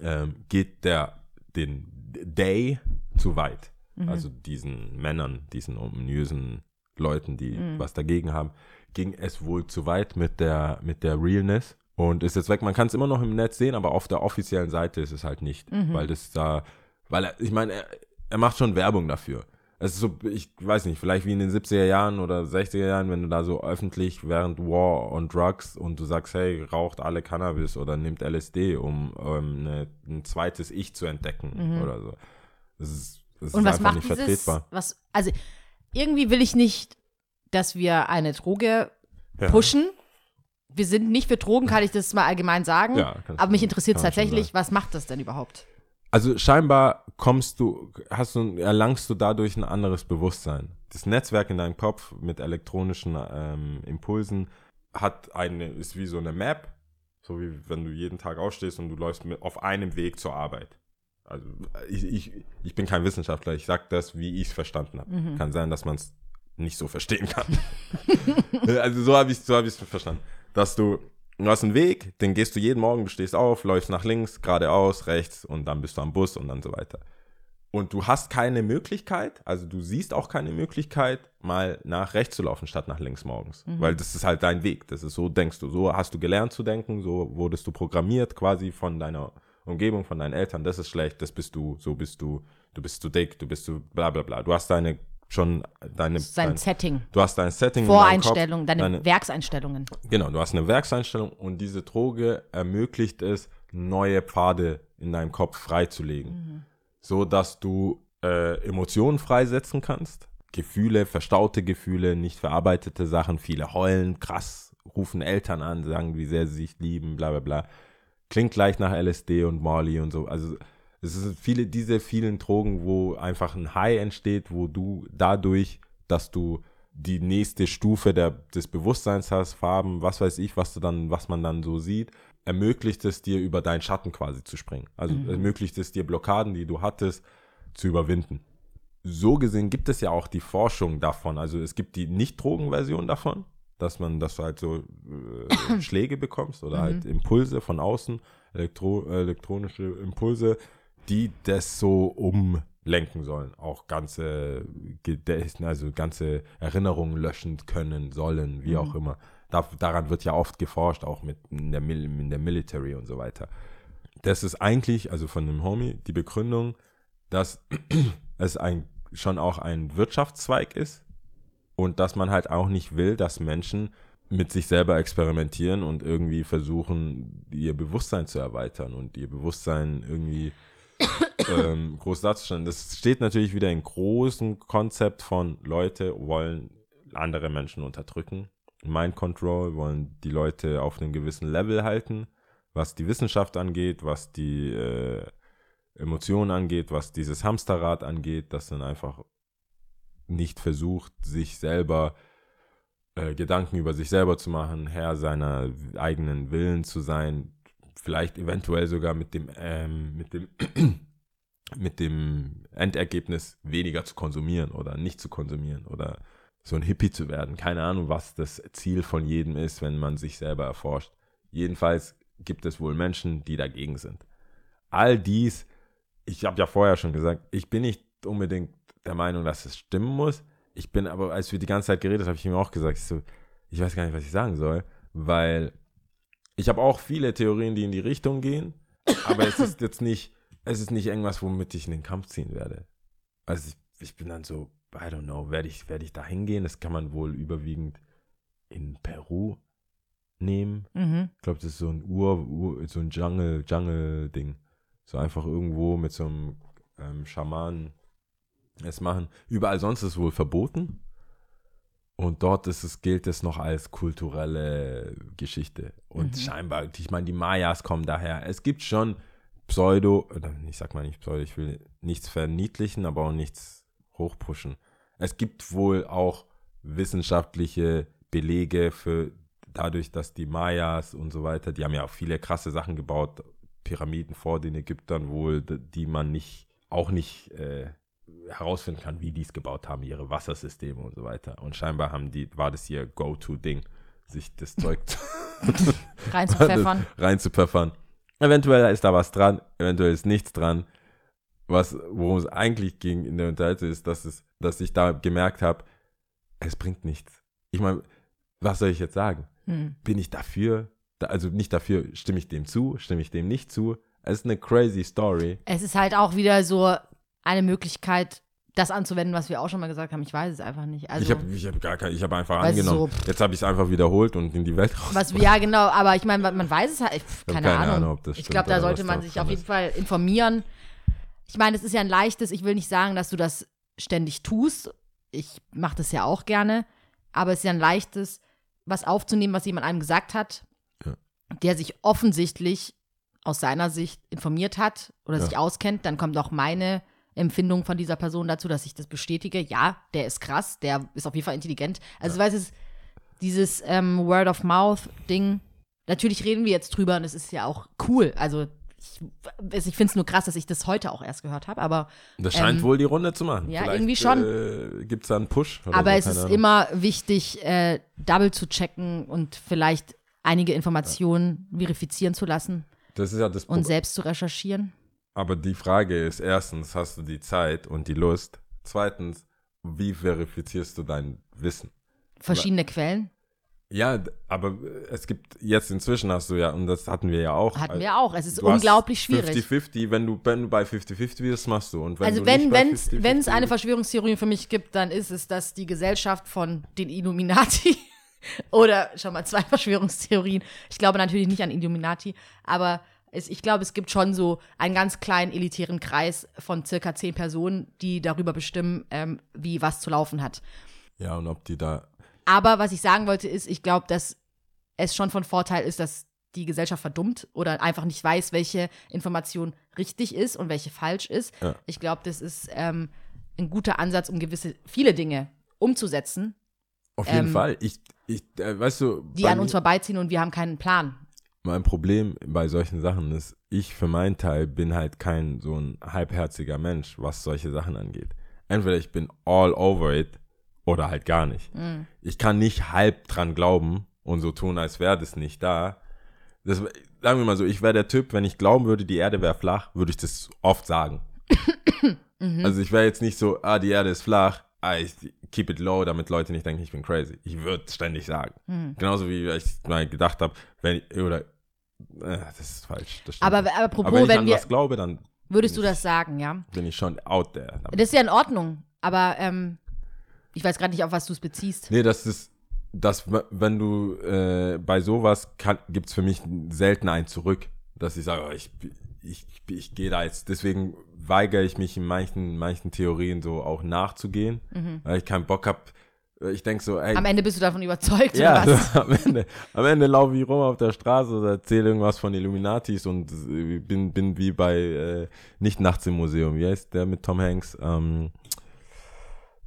ähm, geht der den Day zu weit. Also diesen Männern, diesen ominösen Leuten, die was dagegen haben, ging es wohl zu weit mit der, mit der Realness und ist jetzt weg. Man kann es immer noch im Netz sehen, aber auf der offiziellen Seite ist es halt nicht, weil das da, weil er, ich meine, er, er macht schon Werbung dafür. Es ist so, ich weiß nicht, vielleicht wie in den 70er Jahren oder 60er Jahren, wenn du da so öffentlich während War on Drugs und du sagst, hey, raucht alle Cannabis oder nimmt LSD, um ähm, ne, ein zweites Ich zu entdecken oder so. Das ist, das Und ist was einfach macht nicht dieses, vertretbar. was, also irgendwie will ich nicht, dass wir eine Droge Ja. pushen. Wir sind nicht für Drogen, kann ich das mal allgemein sagen. Ja, aber mich interessiert schon tatsächlich, was macht das denn überhaupt? Also scheinbar kommst du, hast du, erlangst du dadurch ein anderes Bewusstsein. Das Netzwerk in deinem Kopf mit elektronischen ähm, Impulsen hat eine, ist wie so eine Map, so wie wenn du jeden Tag aufstehst und du läufst mit, auf einem Weg zur Arbeit. Also ich, ich, ich bin kein Wissenschaftler, ich sage das, wie ich es verstanden habe. Kann sein, dass man es nicht so verstehen kann. also so habe ich es so hab verstanden. Dass du, du hast einen Weg, den gehst du jeden Morgen, du stehst auf, läufst nach links, geradeaus, rechts und dann bist du am Bus und dann so weiter. Und du hast keine Möglichkeit, also du siehst auch keine Möglichkeit, mal nach rechts zu laufen statt nach links morgens. Weil das ist halt dein Weg. Das ist so, denkst du. So hast du gelernt zu denken, so wurdest du programmiert quasi von deiner Umgebung, von deinen Eltern. Das ist schlecht, das bist du, so bist du, du bist zu dick, du bist zu bla bla bla. Du hast deine schon deine Sein dein, Setting. du hast dein Setting Voreinstellungen, Kopf, deine, Werkseinstellungen. Genau, du hast eine Werkseinstellung und diese Droge ermöglicht es, neue Pfade in deinem Kopf freizulegen. So dass du äh, Emotionen freisetzen kannst. Gefühle, verstaute Gefühle, nicht verarbeitete Sachen, viele heulen, krass, rufen Eltern an, sagen, wie sehr sie sich lieben, bla bla bla. Klingt gleich nach LSD und Molly und so. Also es sind viele, diese vielen Drogen, wo einfach ein High entsteht, wo du dadurch, dass du die nächste Stufe der, des Bewusstseins hast, Farben, was weiß ich, was du dann, was man dann so sieht, ermöglicht es dir, über deinen Schatten quasi zu springen. Also ermöglicht es dir Blockaden, die du hattest, zu überwinden. So gesehen gibt es ja auch die Forschung davon. Also es gibt die Nicht-Drogen-Version davon, dass man, dass du halt so äh, Schläge bekommst oder halt Impulse von außen, Elektro elektronische Impulse, die das so umlenken sollen. Auch ganze Gedächtnis, also ganze Erinnerungen löschen können, sollen, wie auch immer. Da, daran wird ja oft geforscht, auch mit in der, Mil in der Military und so weiter. Das ist eigentlich, also von dem Homie, die Begründung, dass es ein, schon auch ein Wirtschaftszweig ist und dass man halt auch nicht will, dass Menschen mit sich selber experimentieren und irgendwie versuchen, ihr Bewusstsein zu erweitern und ihr Bewusstsein irgendwie ähm, groß darzustellen. Das steht natürlich wieder im großen Konzept von Leute wollen andere Menschen unterdrücken. Mind Control wollen die Leute auf einem gewissen Level halten, was die Wissenschaft angeht, was die äh, Emotionen angeht, was dieses Hamsterrad angeht, dass dann einfach nicht versucht, sich selber äh, Gedanken über sich selber zu machen, Herr seiner eigenen Willen zu sein, vielleicht eventuell sogar mit dem, ähm, mit dem, mit dem Endergebnis weniger zu konsumieren oder nicht zu konsumieren oder so ein Hippie zu werden. Keine Ahnung, was das Ziel von jedem ist, wenn man sich selber erforscht. Jedenfalls gibt es wohl Menschen, die dagegen sind. All dies, ich habe ja vorher schon gesagt, ich bin nicht unbedingt der Meinung, dass es stimmen muss. Ich bin aber, als wir die ganze Zeit geredet, habe ich ihm auch gesagt, ich, so, ich weiß gar nicht, was ich sagen soll, weil ich habe auch viele Theorien, die in die Richtung gehen, aber es ist jetzt nicht, es ist nicht irgendwas, womit ich in den Kampf ziehen werde. Also ich, ich bin dann so, I don't know, werde ich, werde ich da hingehen? Das kann man wohl überwiegend in Peru nehmen. Mhm. Ich glaube, das ist so ein Ur, Ur so ein Jungle, Jungle-Ding. So einfach irgendwo mit so einem ähm, Schamanen es machen. Überall sonst ist es wohl verboten. Und dort ist es, gilt es noch als kulturelle Geschichte. Und scheinbar, ich meine, die Mayas kommen daher. Es gibt schon Pseudo, ich sag mal nicht Pseudo, ich will nichts verniedlichen, aber auch nichts hochpushen. Es gibt wohl auch wissenschaftliche Belege für dadurch, dass die Mayas und so weiter, die haben ja auch viele krasse Sachen gebaut, Pyramiden vor den Ägyptern wohl, die man nicht, auch nicht äh, herausfinden kann, wie die es gebaut haben, ihre Wassersysteme und so weiter. Und scheinbar haben die, war das ihr Go-To-Ding, sich das Zeug Rein zu pfeffern. reinzupfeffern. Eventuell ist da was dran, eventuell ist nichts dran. Was, worum es eigentlich ging in der Unterhaltung ist, dass es, dass ich da gemerkt habe, es bringt nichts. Ich meine, was soll ich jetzt sagen? Hm. Bin ich dafür? Da, also nicht dafür, stimme ich dem zu, stimme ich dem nicht zu? Es ist eine crazy Story. Es ist halt auch wieder so eine Möglichkeit, das anzuwenden, was wir auch schon mal gesagt haben. Ich weiß es einfach nicht. Also, ich habe ich hab gar kein, ich habe einfach angenommen. so- Jetzt habe ich es einfach wiederholt und in die Welt raus. was, ja, genau, aber ich meine, man- weiß es halt, hab keine, keine Ahnung. Ahnung, ob das ich glaube, da sollte man sich auf jeden ist. Fall informieren. Ich meine, es ist ja ein leichtes, ich will nicht sagen, dass du das ständig tust. Ich mache das ja auch gerne, aber es ist ja ein leichtes, was aufzunehmen, was jemand einem gesagt hat, Ja. der sich offensichtlich aus seiner Sicht informiert hat oder Ja. sich auskennt. Dann kommt auch meine Empfindung von dieser Person dazu, dass ich das bestätige. Ja, der ist krass, der ist auf jeden Fall intelligent. Also, weißt du, dieses ähm, Word-of-Mouth-Ding, natürlich reden wir jetzt drüber und es ist ja auch cool. Also, ich, ich finde es nur krass, dass ich das heute auch erst gehört habe, aber, Das scheint ähm, wohl die Runde zu machen. ja, Vielleicht, irgendwie schon. Äh, Gibt es da einen Push? Aber so, es ist Ahnung. immer wichtig, äh, double zu checken und vielleicht einige Informationen verifizieren zu lassen Das ist ja das und Problem. selbst zu recherchieren. Aber die Frage ist, erstens, hast du die Zeit und die Lust? Zweitens, wie verifizierst du dein Wissen? Verschiedene Quellen Ja, aber äh, es gibt, jetzt inzwischen hast du ja, und das hatten wir ja auch. hatten äh, wir auch. Es ist unglaublich schwierig. 50-50, wenn du, wenn du bei 50-50 bist, machst du. Und wenn Also wenn nicht bei wenn's 50-50 wenn es eine Verschwörungstheorie für mich gibt, dann ist es, dass die Gesellschaft von den Illuminati oder schon mal zwei Verschwörungstheorien. Ich glaube natürlich nicht an Illuminati, aber es, ich glaube, es gibt schon so einen ganz kleinen elitären Kreis von circa zehn Personen, die darüber bestimmen, ähm, wie was zu laufen hat. Ja, und ob die da. Aber was ich sagen wollte, ist, ich glaube, dass es schon von Vorteil ist, dass die Gesellschaft verdummt oder einfach nicht weiß, welche Information richtig ist und welche falsch ist. Ja. Ich glaube, das ist ähm, ein guter Ansatz, um gewisse, viele Dinge umzusetzen, Auf jeden Ähm, Fall. Ich, ich äh, weißt du. die an mir- uns vorbeiziehen und wir haben keinen Plan. Mein Problem bei solchen Sachen ist, ich für meinen Teil bin halt kein so ein halbherziger Mensch, was solche Sachen angeht. Entweder ich bin all over it oder halt gar nicht. Mhm. Ich kann nicht halb dran glauben und so tun, als wäre das nicht da. Das, sagen wir mal so, ich wäre der Typ, wenn ich glauben würde, die Erde wäre flach, würde ich das oft sagen. Mhm. Also ich wäre jetzt nicht so, ah, die Erde ist flach, ah, ich keep it low, damit Leute nicht denken, ich bin crazy. Ich würde ständig sagen. Mhm. Genauso wie ich mal gedacht habe, wenn ich, oder, äh, das ist falsch. Das Aber, aber apropos, Aber wenn ich wenn an wir, was glaube, dann würdest du ich- das sagen, ja? bin ich schon out there. damit. Das ist ja in Ordnung, aber ähm, ich weiß gerade nicht, auf was du es beziehst. Nee, das ist, das, wenn du äh, bei sowas gibt es für mich selten ein Zurück, dass ich sage, oh, ich, ich, ich gehe da jetzt, deswegen weigere ich mich in manchen, manchen Theorien so auch nachzugehen, weil ich keinen Bock habe. Ich denke so, ey. Am Ende bist du davon überzeugt, ja, oder was? am Ende, am Ende laufe ich rum auf der Straße oder erzähle irgendwas von Illuminatis und äh, bin, bin wie bei äh, nicht nachts im Museum. Wie heißt der mit Tom Hanks? Ähm,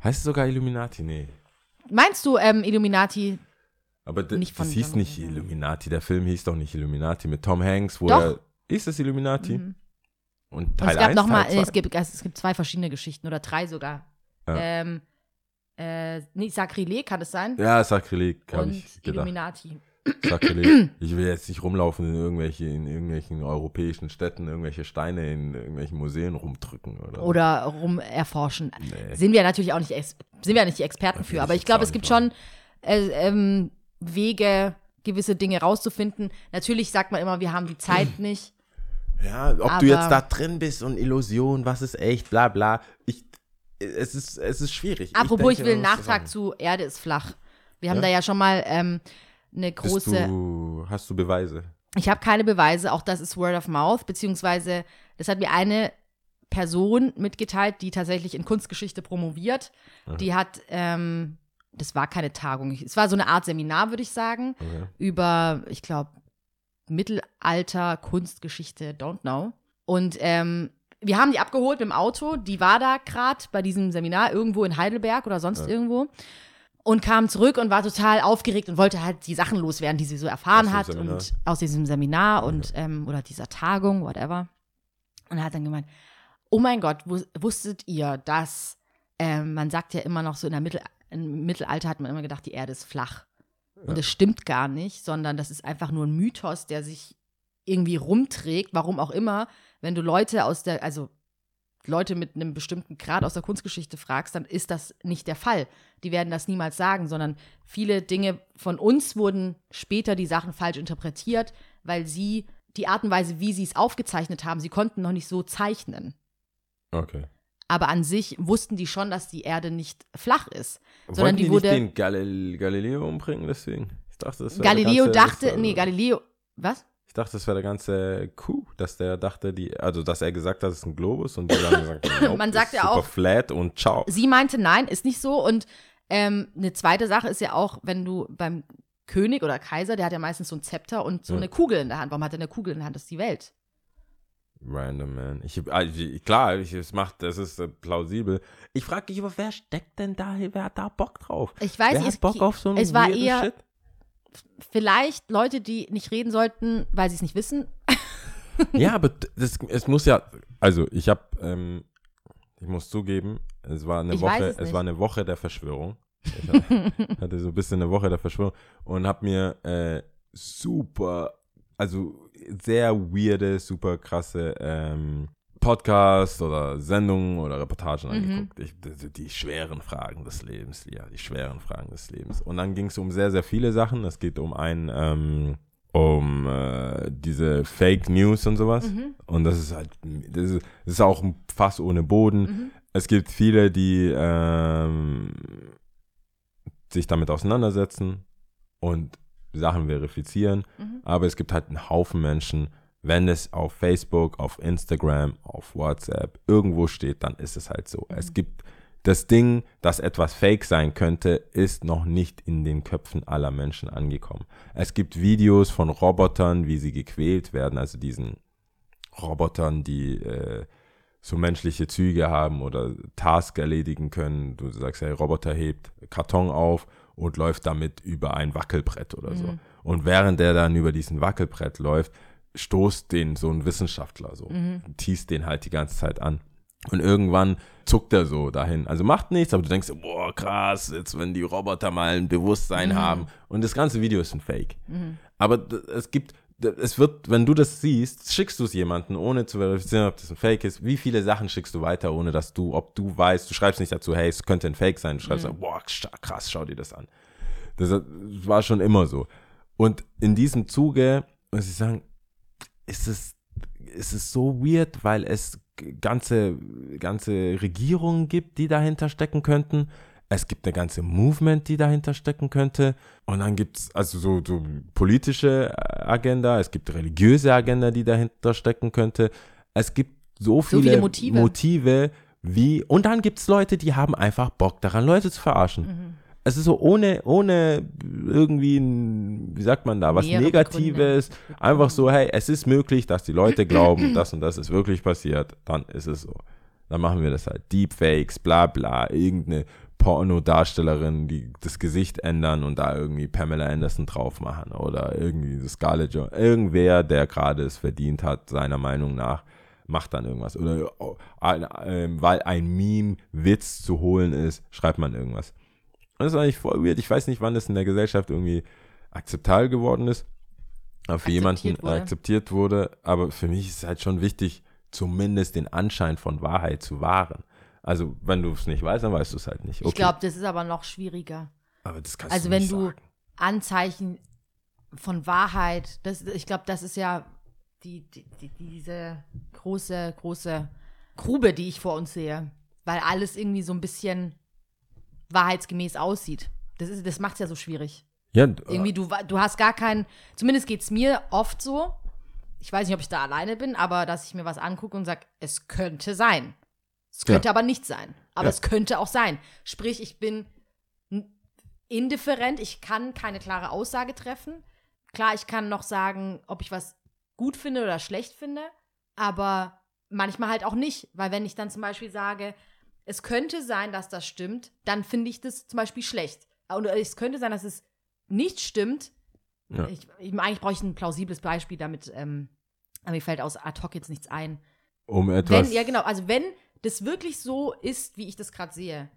heißt es sogar Illuminati? Nee. Meinst du ähm, Illuminati? Aber Nicht das hieß nicht. Illuminati. Der Film hieß doch nicht Illuminati mit Tom Hanks, wo Doch. er. Ist das Illuminati? Mhm. Und Und Teil es gab 1, noch mal, Teil 2? es gibt, es gibt zwei verschiedene Geschichten oder drei sogar. Ja. Ähm, äh, nee, Sakrileg kann es sein? Ja, Sakrileg, habe ich gedacht. Illuminati. Sakrileg. Ich will jetzt nicht rumlaufen in irgendwelche, in irgendwelchen europäischen Städten, irgendwelche Steine in irgendwelchen Museen rumdrücken oder. Oder rum erforschen. Nee. Sind wir natürlich auch nicht, sind wir nicht die Experten für, aber ich glaube, es gibt schon äh, ähm, Wege, gewisse Dinge rauszufinden. Natürlich sagt man immer, wir haben die Zeit nicht. Ja, ob Aber- du jetzt da drin bist und Illusion, was ist echt, bla bla. Ich, es ist, es ist schwierig. Apropos, ich, denke, will einen Nachtrag zu Erde ist flach. Wir haben Ja? da ja schon mal ähm, eine große. du, hast du Beweise? Ich habe keine Beweise, auch das ist Word of Mouth, beziehungsweise das hat mir eine Person mitgeteilt, die tatsächlich in Kunstgeschichte promoviert. Die hat, ähm, das war keine Tagung, es war so eine Art Seminar, würde ich sagen, Okay. über, ich glaube, Mittelalter, Kunstgeschichte, don't know. Und ähm, wir haben die abgeholt mit dem Auto, die war da gerade bei diesem Seminar irgendwo in Heidelberg oder sonst Ja. irgendwo. Und kam zurück und war total aufgeregt und wollte halt die Sachen loswerden, die sie so erfahren hat Seminar? und aus diesem Seminar und ähm, oder dieser Tagung, whatever. Und hat dann gemeint, oh mein Gott, wus wusstet ihr, dass ähm, man sagt ja immer noch so in der Mittel im Mittelalter hat man immer gedacht, die Erde ist flach. Und das stimmt gar nicht, sondern das ist einfach nur ein Mythos, der sich irgendwie rumträgt, warum auch immer. Wenn du Leute aus der, also Leute mit einem bestimmten Grad aus der Kunstgeschichte fragst, dann ist das nicht der Fall. Die werden das niemals sagen, sondern viele Dinge von uns wurden später die Sachen falsch interpretiert, weil sie die Art und Weise, wie sie es aufgezeichnet haben, sie konnten noch nicht so zeichnen. Okay. Aber an sich wussten die schon, dass die Erde nicht flach ist. Sondern Wollten die die wurde. nicht den Galil Galileo umbringen, deswegen? Ich dachte, das Galileo dachte, nee, Galileo, was? Ich dachte, das wäre der ganze Coup, dass der dachte, die, also dass er gesagt hat, es ist ein Globus und die dann gesagt haben, nope, Man sagt ja auch- flat und ciao. Sie meinte, nein, ist nicht so. Und ähm, eine zweite Sache ist ja auch, wenn du beim König oder Kaiser, der hat ja meistens so ein Zepter und so Ja. eine Kugel in der Hand. Warum hat er eine Kugel in der Hand? Das ist die Welt. Random, man. Ich, also, klar, ich, es macht, das ist äh, plausibel. Ich frage mich aber, wer steckt denn da, wer hat da Bock drauf? Ich weiß nicht, Bock auf so einen es war eher Shit? Vielleicht Leute, die nicht reden sollten, weil sie es nicht wissen. Ja, aber das, es muss ja, also ich habe, ähm, ich muss zugeben, es war eine Ich Woche, es es, war eine Woche der Verschwörung. Ich hatte so ein bisschen eine Woche der Verschwörung und habe mir äh, super, also sehr weirde, super krasse ähm, Podcasts oder Sendungen oder Reportagen Mhm. angeguckt. Ich, die, die schweren Fragen des Lebens, ja, die schweren Fragen des Lebens. Und dann ging es um sehr, sehr viele Sachen. Es geht um ein, ähm, um äh, diese Fake News und sowas. Mhm. Und das ist halt, das ist, das ist auch ein Fass ohne Boden. Mhm. Es gibt viele, die ähm, sich damit auseinandersetzen und Sachen verifizieren. Mhm. Aber es gibt halt einen Haufen Menschen, wenn es auf Facebook, auf Instagram, auf WhatsApp irgendwo steht, dann ist es halt so. Es gibt das Ding, dass etwas fake sein könnte, ist noch nicht in den Köpfen aller Menschen angekommen. Es gibt Videos von Robotern, wie sie gequält werden, also diesen Robotern, die äh, so menschliche Züge haben oder Task erledigen können. Du sagst, hey, Roboter hebt Karton auf und läuft damit über ein Wackelbrett oder so. Und während der dann über diesen Wackelbrett läuft, stoßt den so ein Wissenschaftler so, Mhm. teast den halt die ganze Zeit an. Und irgendwann zuckt er so dahin. Also macht nichts, aber du denkst, boah, krass, jetzt wenn die Roboter mal ein Bewusstsein haben. Und das ganze Video ist ein Fake. Aber d- es gibt, es wird, wenn du das siehst, schickst du es jemanden, ohne zu verifizieren, ob das ein Fake ist. Wie viele Sachen schickst du weiter, ohne dass du, ob du weißt, du schreibst nicht dazu, hey, es könnte ein Fake sein. Du schreibst, boah, sch- krass, schau dir das an. Das war schon immer so. Und in diesem Zuge, muss ich sagen, ist es, ist es so weird, weil es ganze, ganze Regierungen gibt, die dahinter stecken könnten. Es gibt eine ganze Movement, die dahinter stecken könnte. Und dann gibt es also so, so politische äh, Agenda, es gibt religiöse Agenda, die dahinter stecken könnte. Es gibt so viele, viele Motive. Motive wie, und dann gibt es Leute, die haben einfach Bock daran, Leute zu verarschen. Es ist so ohne, ohne irgendwie, ein, wie sagt man da, was Negatives. Einfach so, hey, es ist möglich, dass die Leute glauben, das und das ist wirklich passiert. Dann ist es so. Dann machen wir das halt. Deepfakes, bla bla, irgendeine Pornodarstellerin, die das Gesicht ändern und da irgendwie Pamela Anderson drauf machen oder irgendwie Scarlett Johansson. Irgendwer, der gerade es verdient hat, seiner Meinung nach, macht dann irgendwas. Oder oh, ein, ähm, weil ein Meme-Witz zu holen ist, schreibt man irgendwas. Und das ist eigentlich voll weird. Ich weiß nicht, wann das in der Gesellschaft irgendwie akzeptabel geworden ist. Aber für jemanden Akzeptiert wurde. akzeptiert wurde. Aber für mich ist es halt schon wichtig, zumindest den Anschein von Wahrheit zu wahren. Also, wenn du es nicht weißt, dann weißt du es halt nicht. Okay. Ich glaube, das ist aber noch schwieriger. aber das kannst Also du wenn nicht du sagen. Anzeichen von Wahrheit, das, ich glaube, das ist ja die, die, die, diese große, große Grube, die ich vor uns sehe. Weil alles irgendwie so ein bisschen wahrheitsgemäß aussieht. Das, ist- das macht es ja so schwierig. Ja, Irgendwie, du, du hast gar keinen, zumindest geht es mir oft so, ich weiß nicht, ob ich da alleine bin, aber dass ich mir was angucke und sage, es könnte sein. Es könnte Ja. aber nicht sein. Aber Ja. es könnte auch sein. Sprich, ich bin indifferent, ich kann keine klare Aussage treffen. Klar, ich kann noch sagen, ob ich was gut finde oder schlecht finde, aber manchmal halt auch nicht. Weil wenn ich dann zum Beispiel sage, es könnte sein, dass das stimmt, dann finde ich das zum Beispiel schlecht. Und es könnte sein, dass es nicht stimmt. Ja. Ich, ich, eigentlich brauche ich ein plausibles Beispiel, damit ähm, aber mir fällt aus ad hoc jetzt nichts ein. um etwas. Wenn, ja, genau, also wenn das wirklich so ist, wie ich das gerade sehe,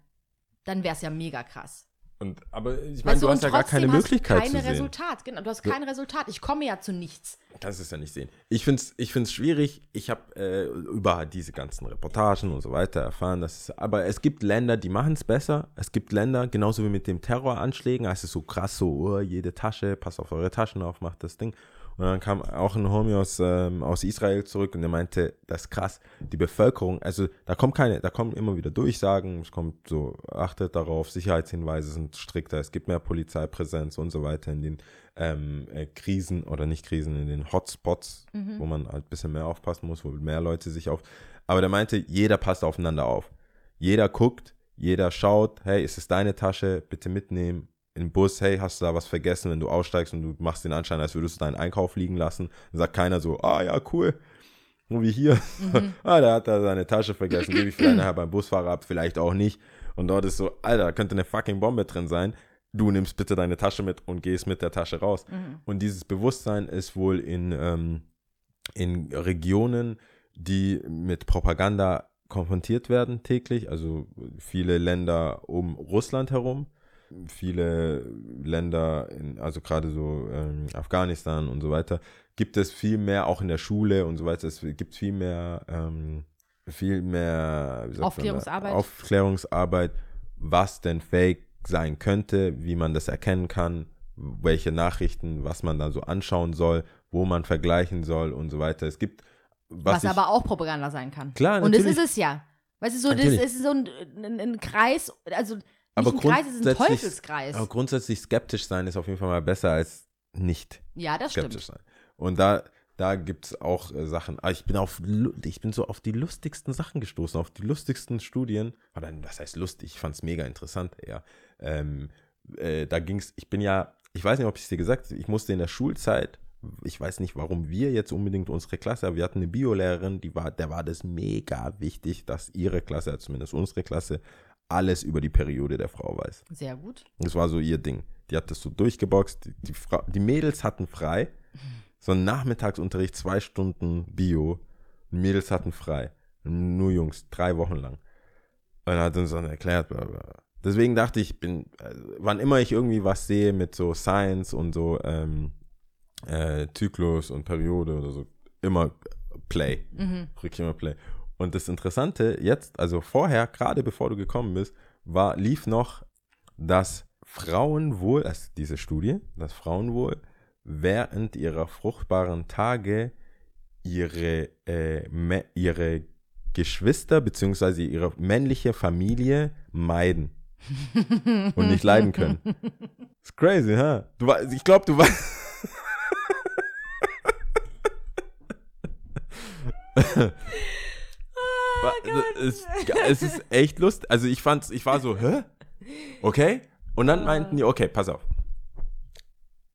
dann wäre es ja mega krass. Und, aber ich meine, du hast ja gar keine Möglichkeit keine zu sehen. Resultat, genau. Du hast kein Resultat. Ich komme ja zu nichts. kannst es ja nicht sehen. Ich finde es ich find's schwierig. Ich habe äh, über diese ganzen Reportagen und so weiter erfahren, dass es, aber es gibt Länder, die machen es besser. Es gibt Länder, genauso wie mit dem Terroranschlägen, als es so krass so, oh, jede Tasche, passt auf eure Taschen auf, macht das Ding. Und dann kam auch ein Homie aus, ähm, aus Israel zurück und der meinte, das ist krass, die Bevölkerung, also da kommt keine, da kommen immer wieder Durchsagen, es kommt so, achtet darauf, Sicherheitshinweise sind strikter, es gibt mehr Polizeipräsenz und so weiter in den ähm, äh, Krisen oder nicht Krisen, in den Hotspots, wo man halt ein bisschen mehr aufpassen muss, wo mehr Leute sich auf. Aber der meinte, jeder passt aufeinander auf. Jeder guckt, jeder schaut, hey, ist es deine Tasche, bitte mitnehmen. Im Bus, hey, hast du da was vergessen, wenn du aussteigst und du machst den Anschein, als würdest du deinen Einkauf liegen lassen, dann sagt keiner so, ah ja, cool. So wie hier. ah, der hat da seine Tasche vergessen, gebe ich vielleicht nachher beim Busfahrer ab, vielleicht auch nicht. Und dort ist so, Alter, da könnte eine fucking Bombe drin sein. Du nimmst bitte deine Tasche mit und gehst mit der Tasche raus. Und dieses Bewusstsein ist wohl in, ähm, in Regionen, die mit Propaganda konfrontiert werden täglich, also viele Länder um Russland herum, viele Länder, in, also gerade so ähm, Afghanistan und so weiter, gibt es viel mehr, auch in der Schule und so weiter, es gibt viel mehr, ähm, viel mehr? Aufklärungsarbeit. Aufklärungsarbeit, was denn Fake sein könnte, wie man das erkennen kann, welche Nachrichten, was man da so anschauen soll, wo man vergleichen soll und so weiter. Es gibt Was, was, ich, aber auch Propaganda sein kann. Klar, Und das natürlich. ist es ja. Weißt du, so, das Natürlich. ist so ein, ein, ein Kreis, also aber ist grundsätzlich- Teufelskreis. Aber grundsätzlich skeptisch sein ist auf jeden Fall mal besser als nicht Ja, das skeptisch stimmt. sein. Und da, da gibt es auch äh, Sachen. Ah, ich bin auf ich bin so auf die lustigsten Sachen gestoßen, auf die lustigsten Studien. Oder was heißt lustig? Ich fand es mega interessant eher. Ähm, äh, da ging es, ich bin ja, ich weiß nicht, ob ich es dir gesagt habe, ich musste in der Schulzeit, ich weiß nicht, warum wir jetzt unbedingt unsere Klasse, aber wir hatten eine Biolehrerin, die war, der war das mega wichtig, dass ihre Klasse, also zumindest unsere Klasse, alles über die Periode der Frau weiß. Sehr gut. Das war so ihr Ding. Die hat das so durchgeboxt. Die, die, Fra die Mädels hatten frei. So ein Nachmittagsunterricht, zwei Stunden Bio. Die Mädels hatten frei. Nur Jungs, drei Wochen lang. Und hat uns dann erklärt, bla, bla. bla. Deswegen dachte ich, bin, äh, wann immer ich irgendwie was sehe mit so Science und so ähm, äh, Zyklus und Periode oder so, immer Play. Drück ich immer Play. Und das Interessante jetzt, also vorher, gerade bevor du gekommen bist, war, lief noch, dass Frauen wohl, also diese Studie, dass Frauen wohl während ihrer fruchtbaren Tage ihre, äh, ihre Geschwister bzw. ihre männliche Familie meiden und nicht leiden können. Ist crazy, ha? Du, wei- ich glaube, du weißt. es, es ist echt lustig. Also ich fand's, ich war so, hä? Okay? Und dann meinten die, okay, pass auf.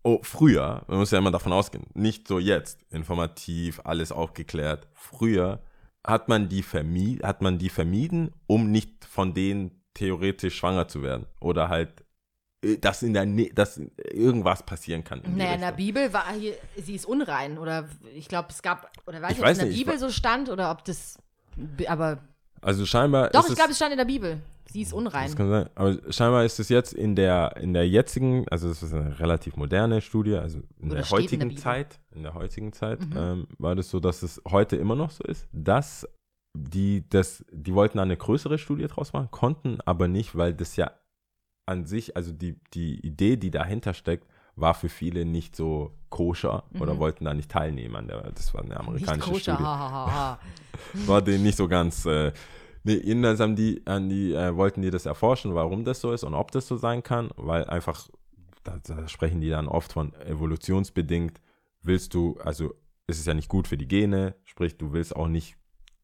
Oh, früher, man muss ja immer davon ausgehen, nicht so jetzt, informativ, alles aufgeklärt. Früher hat man die, vermi hat man die vermieden, um nicht von denen theoretisch schwanger zu werden. Oder halt, äh, dass in der Nä dass irgendwas passieren kann. in Naja, in der. Bibel war hier, sie ist unrein. Oder ich glaube, es gab, oder weiß Ich ob es in der Bibel so stand oder ob das, aber Also scheinbar. doch, ich glaube, es stand in der Bibel. Sie ist unrein. Das kann sein. Aber scheinbar ist es jetzt in der, in der jetzigen, also es ist eine relativ moderne Studie, also in Oder der steht in der heutigen. Zeit, in der heutigen Zeit, Mhm. ähm, war das so, dass es heute immer noch so ist, dass die, das, die wollten eine größere Studie draus machen, konnten aber nicht, weil das ja an sich, also die, die Idee, die dahinter steckt, war für viele nicht so koscher oder wollten da nicht teilnehmen an der, das war eine Mhm. Nicht amerikanische koscher, Studie ha, ha, ha, war denen nicht so ganz. Äh, nee, jedenfalls haben die, an die, äh, wollten die das erforschen, warum das so ist und ob das so sein kann, weil einfach, da, da sprechen die dann oft von evolutionsbedingt, willst du, also es ist ja nicht gut für die Gene, sprich, du willst auch nicht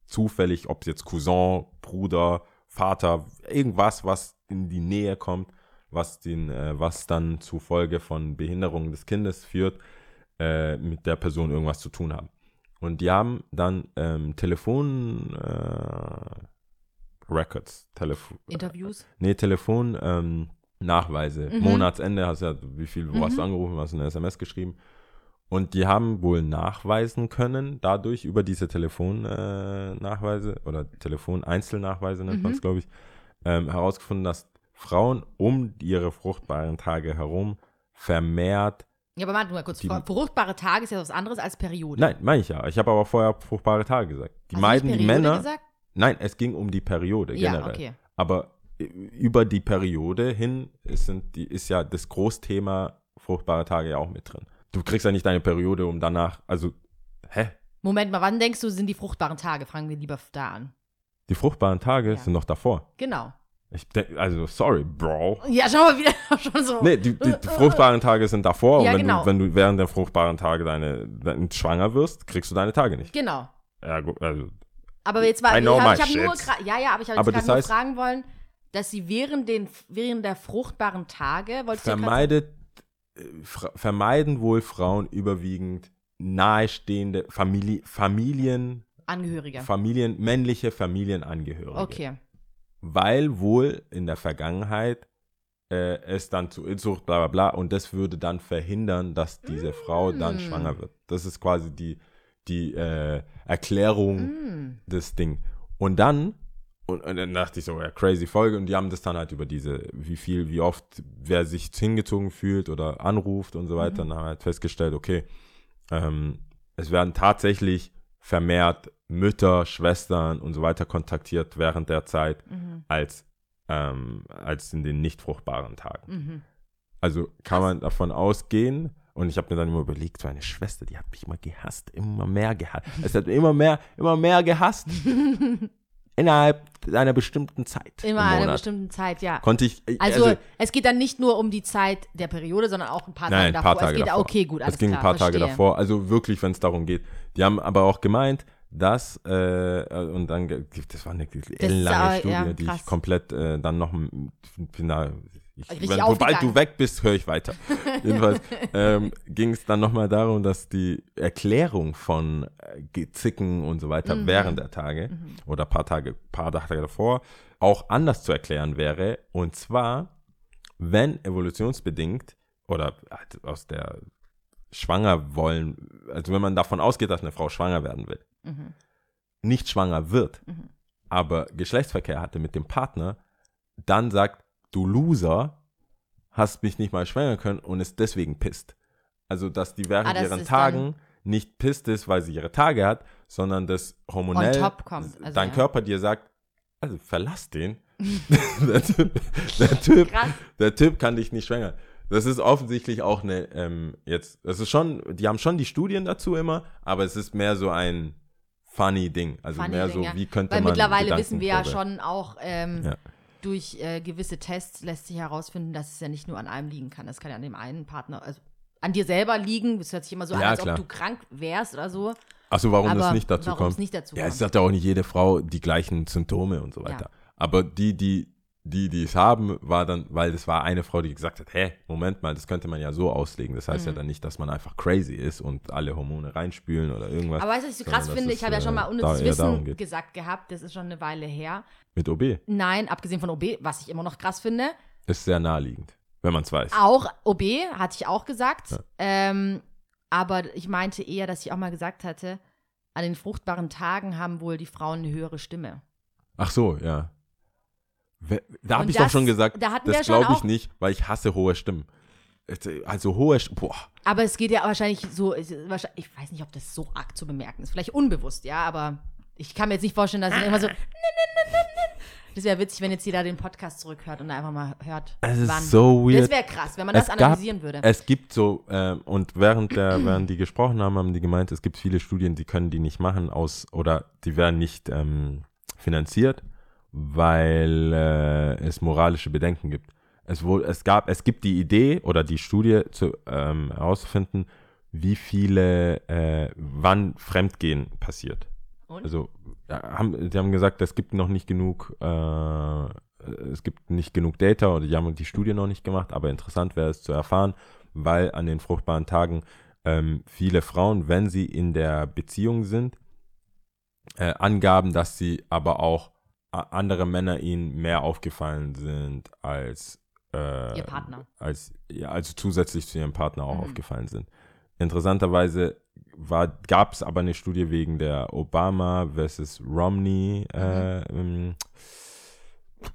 zufällig, ob es jetzt Cousin, Bruder, Vater, irgendwas, was in die Nähe kommt, was, den, äh, was dann zufolge von Behinderung des Kindes führt, äh, mit der Person irgendwas zu tun haben. Und die haben dann ähm, Telefon äh, Records, Interviews. nee, Telefon ähm, Nachweise. Mhm. Monatsende hast ja, wie viel, wo hast du angerufen, hast du eine SMS geschrieben. Und die haben wohl nachweisen können, dadurch über diese Telefonnachweise äh, Nachweise oder Telefon-Einzelnachweise nennt man es, glaube ich, ähm, herausgefunden, dass Frauen um ihre fruchtbaren Tage herum vermehrt Ja, aber warte mal kurz. Die- Fr- Fruchtbare Tage ist ja was anderes als Periode. Nein, meine ich ja. Ich habe aber vorher fruchtbare Tage gesagt. Die Hast meiden nicht die Männer. Gesagt? Nein, es ging um die Periode Ja, generell. okay. Aber äh, über die Periode hin ist, die, ist ja das Großthema fruchtbare Tage ja auch mit drin. Du kriegst ja nicht deine Periode, um danach, also, hä? Moment mal, wann denkst du, sind die fruchtbaren Tage? Fragen wir lieber da an. Die fruchtbaren Tage Ja. sind noch davor. Genau. Ich denk, also, sorry, Bro. Ja, schau mal wieder schon so. Nee, die, die, die fruchtbaren Tage sind davor Ja, und wenn, genau. du, wenn du während der fruchtbaren Tage deine, dein, schwanger wirst, kriegst du deine Tage nicht. Genau. Ja, gut, also, Aber jetzt war I ich know my ich hab nur ja, ja, aber ich habe gerade nur fragen wollen, dass sie während den während der fruchtbaren Tage grad vermeidet, vermeiden wohl Frauen überwiegend nahestehende Familie, Familien, Angehörige. Familien, männliche Familienangehörige. Okay. Weil wohl in der Vergangenheit äh, es dann zu Inzucht, bla bla bla, und das würde dann verhindern, dass diese Frau dann Mm. schwanger wird. Das ist quasi die, die äh, Erklärung Hm. das Ding. Und dann, und, und dann dachte ich so, ja, crazy Folge. Und die haben das dann halt über diese, wie viel, wie oft, wer sich hingezogen fühlt oder anruft und so weiter. Und dann haben halt festgestellt, okay, ähm, es werden tatsächlich vermehrt Mütter, Schwestern und so weiter kontaktiert während der Zeit Mhm. als, ähm, als in den nicht fruchtbaren Tagen. Mhm. Also kann man davon ausgehen, und ich habe mir dann immer überlegt, meine Schwester, die hat mich immer gehasst, immer mehr gehasst. Es hat immer mehr, immer mehr gehasst. Innerhalb einer bestimmten Zeit. Immer im einer bestimmten Zeit, ja. Konnte ich. äh, Also, es geht dann nicht nur um die Zeit der Periode, sondern auch ein paar Nein, Tage ein davor. paar Tage es geht, davor. okay, gut, alles es ging klar, ein paar Tage verstehe. davor. Also wirklich, wenn es darum geht. Die haben aber auch gemeint, dass, äh, und dann, das war eine ellenlange aber- Studie, ja, die ich komplett äh, dann noch final, ich, wenn, sobald du weg bist, höre ich weiter. Jedenfalls ähm, ging es dann nochmal darum, dass die Erklärung von äh, Zicken und so weiter Mhm. während der Tage oder paar Tage, paar Tage davor auch anders zu erklären wäre. Und zwar, wenn evolutionsbedingt oder halt aus der schwanger wollen, also wenn man davon ausgeht, dass eine Frau schwanger werden will, Mhm. nicht schwanger wird, aber Geschlechtsverkehr hatte mit dem Partner, dann sagt, du Loser, hast mich nicht mal schwanger können und ist deswegen pisst. Also, dass die während Ah, ihren Tagen nicht pisst ist, weil sie ihre Tage hat, sondern das hormonell also dein ja. Körper dir sagt, also verlass den. der, typ, der, typ, der Typ kann dich nicht schwängern. Das ist offensichtlich auch eine, ähm, jetzt, das ist schon, die haben schon die Studien dazu immer, aber es ist mehr so ein funny Ding. Also Funny mehr Ding, so, ja. wie könnte Weil man mittlerweile Gedanken wissen wir ja schon auch, ähm, Ja. Durch äh, gewisse Tests lässt sich herausfinden, dass es ja nicht nur an einem liegen kann. Es kann ja an dem einen Partner, also an dir selber liegen. Es hört sich immer so an, Ja, als klar. ob du krank wärst oder so. Achso, warum aber das nicht dazu warum kommt? es nicht dazu ja, kommt. es hat ja auch nicht jede Frau die gleichen Symptome und so weiter. Aber die, die, die, die es haben, war dann, weil das war eine Frau, die gesagt hat, hä, Moment mal, das könnte man ja so auslegen. Das Mhm. heißt ja dann nicht, dass man einfach crazy ist und alle Hormone reinspülen oder irgendwas. Aber weißt du, was ich so krass sondern finde? es, Ich habe ja schon mal äh, unnützes eher darum Wissen gesagt gehabt. Das ist schon eine Weile her. Mit OB Nein, abgesehen von OB, was ich immer noch krass finde. ist sehr naheliegend, wenn man es weiß. Auch OB, hatte ich auch gesagt. Ja. Ähm, aber ich meinte eher, dass ich auch mal gesagt hatte, an den fruchtbaren Tagen haben wohl die Frauen eine höhere Stimme. Ach so, ja. Da habe ich doch das- schon gesagt, da das glaube ich nicht, weil ich hasse hohe Stimmen. Also hohe Stimmen, boah. Aber es geht ja wahrscheinlich so, ich weiß nicht, ob das so arg zu bemerken ist. Vielleicht unbewusst, ja, aber ich kann mir jetzt nicht vorstellen, dass es immer so. Das wäre witzig, wenn jetzt jeder den Podcast zurückhört und da einfach mal hört, Es ist wann. so weird. Das wäre krass, wenn man das Es analysieren gab, würde. Es gibt so, ähm, und während, der, während die gesprochen haben, haben die gemeint, es gibt viele Studien, die können die nicht machen aus, oder die werden nicht ähm, finanziert, weil äh, es moralische Bedenken gibt. Es, wohl, es, gab, es gibt die Idee oder die Studie zu, ähm, herauszufinden, wie viele, äh, wann Fremdgehen passiert. Und? Also, ja, haben, die haben gesagt, es gibt noch nicht genug, äh, es gibt nicht genug Data oder die haben die Studie noch nicht gemacht, aber interessant wäre es zu erfahren, weil an den fruchtbaren Tagen ähm, viele Frauen, wenn sie in der Beziehung sind, äh, angaben, dass sie aber auch andere Männer ihnen mehr aufgefallen sind als äh, Ihr Partner. als ja, also zusätzlich zu ihrem Partner auch Mhm. aufgefallen sind. Interessanterweise gab es aber eine Studie wegen der Obama versus Romney, äh, ähm,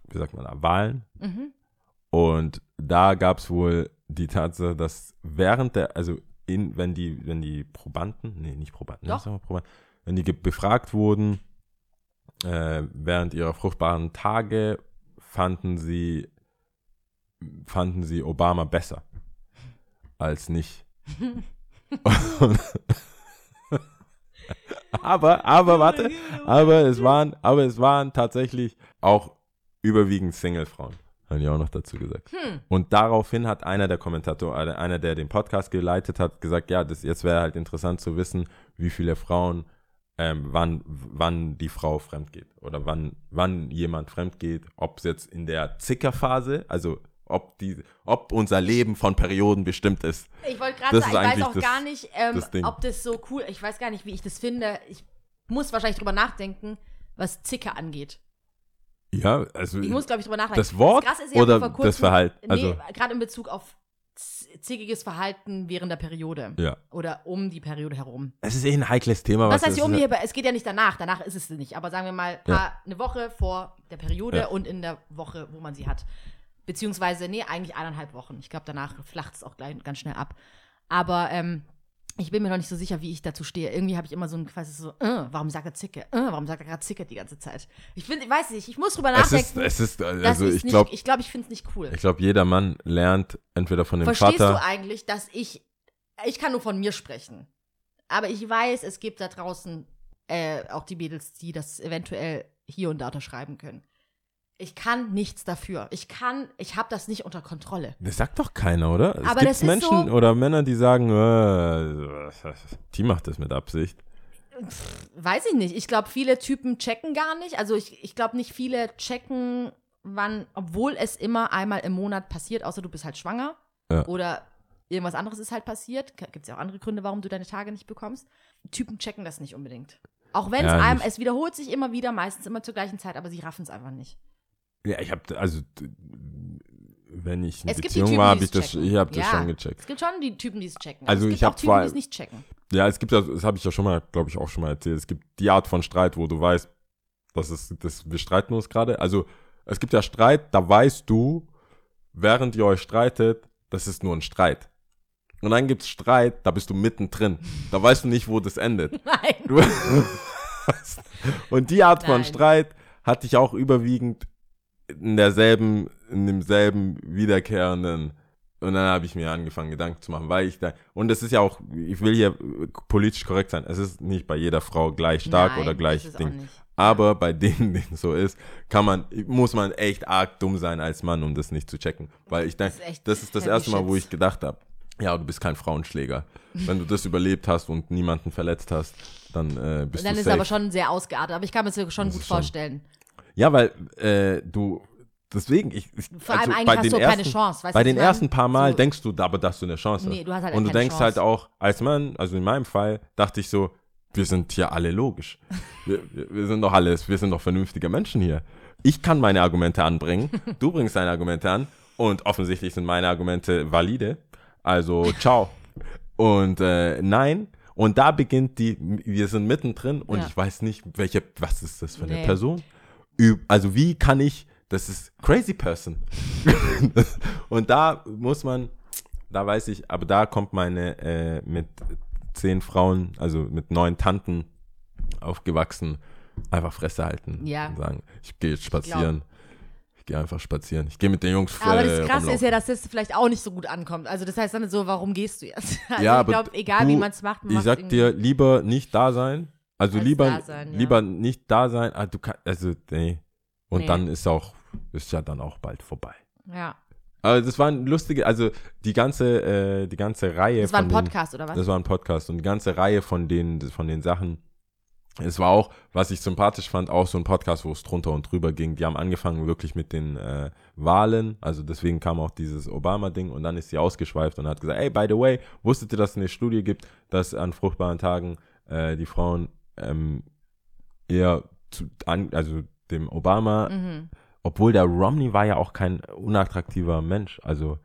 wie sagt man da, Wahlen. Mhm. Und da gab es wohl die Tatsache, dass während der, also in, wenn die, wenn die Probanden, nee, nicht Probanden, Doch. sagen wir Probanden, wenn die befragt wurden, äh, während ihrer fruchtbaren Tage fanden sie, fanden sie Obama besser als nicht. Aber, aber, warte, aber es waren, aber es waren tatsächlich auch überwiegend Single-Frauen. Haben die auch noch dazu gesagt. Hm. Und daraufhin hat einer der Kommentatoren, einer, der den Podcast geleitet hat, gesagt, ja, das, jetzt wäre halt interessant zu wissen, wie viele Frauen, ähm, wann, wann die Frau fremd geht. Oder wann, wann jemand fremd geht, ob es jetzt in der Zickerphase, also ob, die, ob unser Leben von Perioden bestimmt ist. Ich wollte gerade Das sagen, ich weiß auch das- gar nicht, ähm, das ob das so cool Ich weiß gar nicht, wie ich das finde. Ich muss wahrscheinlich drüber nachdenken, was Zicke angeht. Ja, also Ich muss, glaube ich, drüber nachdenken. das Wort Krasse ist ja, oder das Verhalten? Nee, Also, gerade in Bezug auf zickiges Verhalten während der Periode. ja. Oder um die Periode herum. Es ist eh ein heikles Thema. Was heißt es hier um die, es geht ja nicht danach, danach ist es nicht, aber sagen wir mal paar, eine Woche vor der Periode Ja. und in der Woche, wo man sie hat. Beziehungsweise, nee, eigentlich eineinhalb Wochen. Ich glaube, danach flacht es auch gleich, ganz schnell ab. Aber ähm, ich bin mir noch nicht so sicher, wie ich dazu stehe. Irgendwie habe ich immer so ein quasi so, äh, warum sagt er Zicke? Äh, warum sagt er gerade Zicke die ganze Zeit? Ich finde, ich weiß nicht, ich muss drüber Es ist, nachdenken. es ist, Das also ist ich nicht- glaube, ich, glaub, ich finde es nicht cool. ich glaube, jeder Mann lernt entweder von dem Verstehst Vater. du eigentlich, dass ich, ich kann nur von mir sprechen, aber ich weiß, es gibt da draußen äh, auch die Mädels, die das eventuell hier und da unterschreiben können. Ich kann nichts dafür. Ich kann, ich habe das nicht unter Kontrolle. Das sagt doch keiner, oder? Es Aber gibt Menschen so- oder Männer, die sagen, äh, die macht das mit Absicht. Weiß ich nicht. Ich glaube, viele Typen checken gar nicht. Also ich, ich glaube nicht viele checken, wann, obwohl es immer einmal im Monat passiert, außer du bist halt schwanger Ja. oder irgendwas anderes ist halt passiert. Gibt es ja auch andere Gründe, warum du deine Tage nicht bekommst. Typen checken das nicht unbedingt. Auch wenn es Ja, einem, es wiederholt sich immer wieder, meistens immer zur gleichen Zeit, aber sie raffen es einfach nicht. Ja, ich habe also wenn ich in Es Beziehung Typen, war, habe ich das, checken. ich habe das Ja. schon gecheckt. Es gibt schon die Typen, die es checken. Also es ich gibt auch hab Typen, die es nicht checken. Ja, es gibt ja, das habe ich ja schon mal, glaube ich, auch schon mal erzählt. Es gibt die Art von Streit, wo du weißt, das ist, das, wir streiten uns gerade. Also es gibt ja Streit, da weißt du, während ihr euch streitet, das ist nur ein Streit. Und dann gibt's Streit, da bist du mittendrin. Da weißt du nicht, wo das endet. Nein. Du und die Art von Nein. Streit hatte ich auch überwiegend in derselben, in demselben wiederkehrenden. Und dann habe ich mir angefangen, Gedanken zu machen, weil ich da, und es ist ja auch, ich will hier politisch korrekt sein, es ist nicht bei jeder Frau gleich stark Nein, oder gleich ist Ding. Aber bei denen, denen so ist, kann man, muss man echt arg dumm sein als Mann, um das nicht zu checken. Weil ich denke, Das ist das ist erste Mal, wo ich gedacht habe, ja, du bist kein Frauenschläger. Wenn du das überlebt hast und niemanden verletzt hast, dann äh, bist Und dann du ist es safe. aber schon sehr ausgeartet. Aber ich kann mir das schon Das gut ist schon- vorstellen. Ja, weil äh, du deswegen ich, ich Vor allem also eigentlich bei hast du ersten, keine Chance, weißt bei den ersten paar Mal So- denkst du aber, dass du eine Chance hast. Nee, du hast halt und du denkst Chance. halt auch als Mann, also in meinem Fall dachte ich so, wir sind hier alle logisch. Wir, wir, wir sind doch alles, wir sind doch vernünftige Menschen hier. Ich kann meine Argumente anbringen, du bringst deine Argumente an und offensichtlich sind meine Argumente valide. Also ciao. Und äh, nein. Und da beginnt die, wir sind mittendrin und Ja. ich weiß nicht, welche, was ist das für eine Nee. Person? Also wie kann ich, das ist crazy person. und da muss man, da weiß ich, aber da kommt meine äh, mit zehn Frauen, also mit neun Tanten aufgewachsen, einfach Fresse halten Ja. und sagen, ich gehe jetzt spazieren. Ich gehe einfach spazieren. Ich gehe mit den Jungs Aber äh, das Krasse rumlaufen. ist ja, dass das vielleicht auch nicht so gut ankommt. Also das heißt dann so, warum gehst du jetzt? Also ja, ich aber glaube, egal du, wie man es macht, man Ich sag dir, lieber nicht da sein. Also Als lieber, sein, ja. lieber nicht da sein. Ah, du kann, also, nee. Und Nee. dann ist auch, ist ja dann auch bald vorbei. Ja. Aber das waren lustige, also die ganze, äh, die ganze Reihe Das war ein von den- Podcast, oder was? Das war ein Podcast und die ganze Reihe von den, von den Sachen. Es war auch, was ich sympathisch fand, auch so ein Podcast, wo es drunter und drüber ging. Die haben angefangen wirklich mit den äh, Wahlen, also deswegen kam auch dieses Obama-Ding und dann ist sie ausgeschweift und hat gesagt, hey, by the way, wusstet ihr, dass es eine Studie gibt, dass an fruchtbaren Tagen äh, die Frauen ähm, eher zu, an, also dem Obama, Mhm. obwohl der Romney war ja auch kein unattraktiver Mensch, also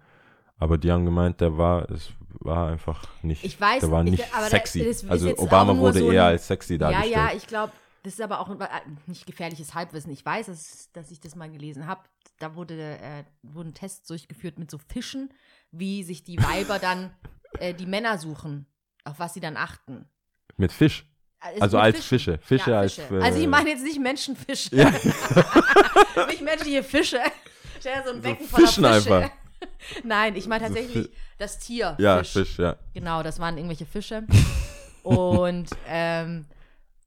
aber die haben gemeint, der war, es war einfach nicht, Ich weiß, der war ich- nicht aber da- sexy. ist also Obama wurde so ein- eher als sexy Ja, dargestellt. ja, ich glaube, das ist aber auch ein, äh, nicht gefährliches Halbwissen. Ich weiß, dass, dass ich das mal gelesen habe. Da wurde, äh, wurden Tests durchgeführt mit so Fischen, wie sich die Weiber dann äh, die Männer suchen, auf was sie dann achten. Mit Fisch. Ist Also als Fischen. Fische. Fische ja, als, Fische. äh, Also ich meine jetzt nicht Menschenfische. Ja. nicht menschliche Fische. Stell dir so ein So Becken voller Fischen Fische. einfach. Nein, ich meine So tatsächlich Fi- das Tier. Ja, Fisch. Fisch, ja. Genau, das waren irgendwelche Fische. Und ähm,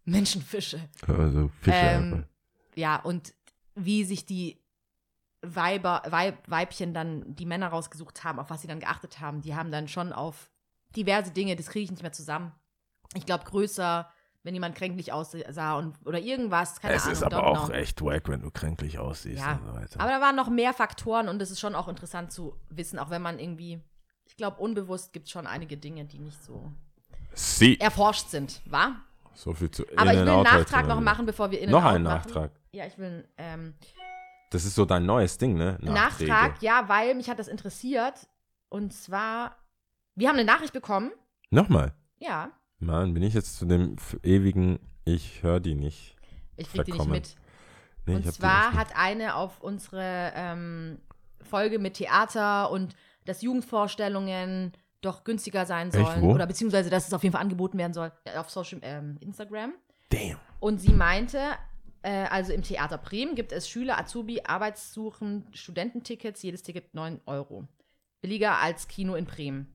Menschenfische. Also Fische Ähm, einfach. ja, und wie sich die Weiber, Weib, Weibchen dann die Männer rausgesucht haben, auf was sie dann geachtet haben, die haben dann schon auf diverse Dinge, das kriege ich nicht mehr zusammen. Ich glaube, größer, wenn jemand kränklich aussah und, oder irgendwas, keine Es Ahnung. ist aber auch know. echt wack, wenn du kränklich aussiehst Ja, und so weiter. Aber da waren noch mehr Faktoren und es ist schon auch interessant zu wissen, auch wenn man irgendwie, ich glaube, unbewusst gibt es schon einige Dinge, die nicht so Sie. erforscht sind, wa? So viel zu Aber ich will einen Nachtrag noch machen, bevor wir in Noch einen Nachtrag. Ja, ich will ähm, Das ist so dein neues Ding, ne? Nachträge. Nachtrag, ja, weil mich hat das interessiert. Und zwar, wir haben eine Nachricht bekommen. Nochmal. Ja, Mann, bin ich jetzt zu dem ewigen, ich höre die nicht. ich krieg die nicht Verkommen. mit. Nee, und zwar hat eine auf unsere ähm, Folge mit Theater und dass Jugendvorstellungen doch günstiger sein sollen. Oder beziehungsweise, dass es auf jeden Fall angeboten werden soll auf Social ähm, Instagram. Damn. Und sie meinte, äh, also im Theater Bremen gibt es Schüler, Azubi, Arbeitssuchen, Studententickets, jedes Ticket 9 Euro. Billiger als Kino in Bremen.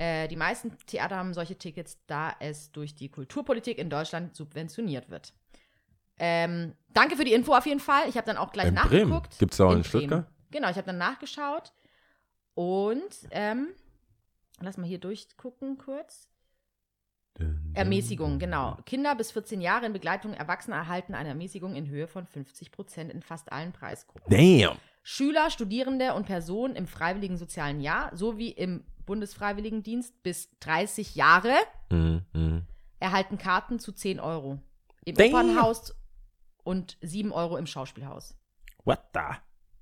Äh, die meisten Theater haben solche Tickets, da es durch die Kulturpolitik in Deutschland subventioniert wird. Ähm, danke für die Info auf jeden Fall. Ich habe dann auch gleich In nachgeguckt. Gibt's da auch in Bremen. Stuttgart? Genau, ich habe dann nachgeschaut. Und, ähm, lass mal hier durchgucken kurz. Ermäßigung, genau. Kinder bis 14 Jahre in Begleitung Erwachsener erhalten eine Ermäßigung in Höhe von 50 Prozent in fast allen Preisgruppen. Damn. Schüler, Studierende und Personen im freiwilligen sozialen Jahr sowie im Bundesfreiwilligendienst bis 30 Jahre Mhm, erhalten Karten zu 10 Euro. Im Damn. Opernhaus und 7 Euro im Schauspielhaus. What the?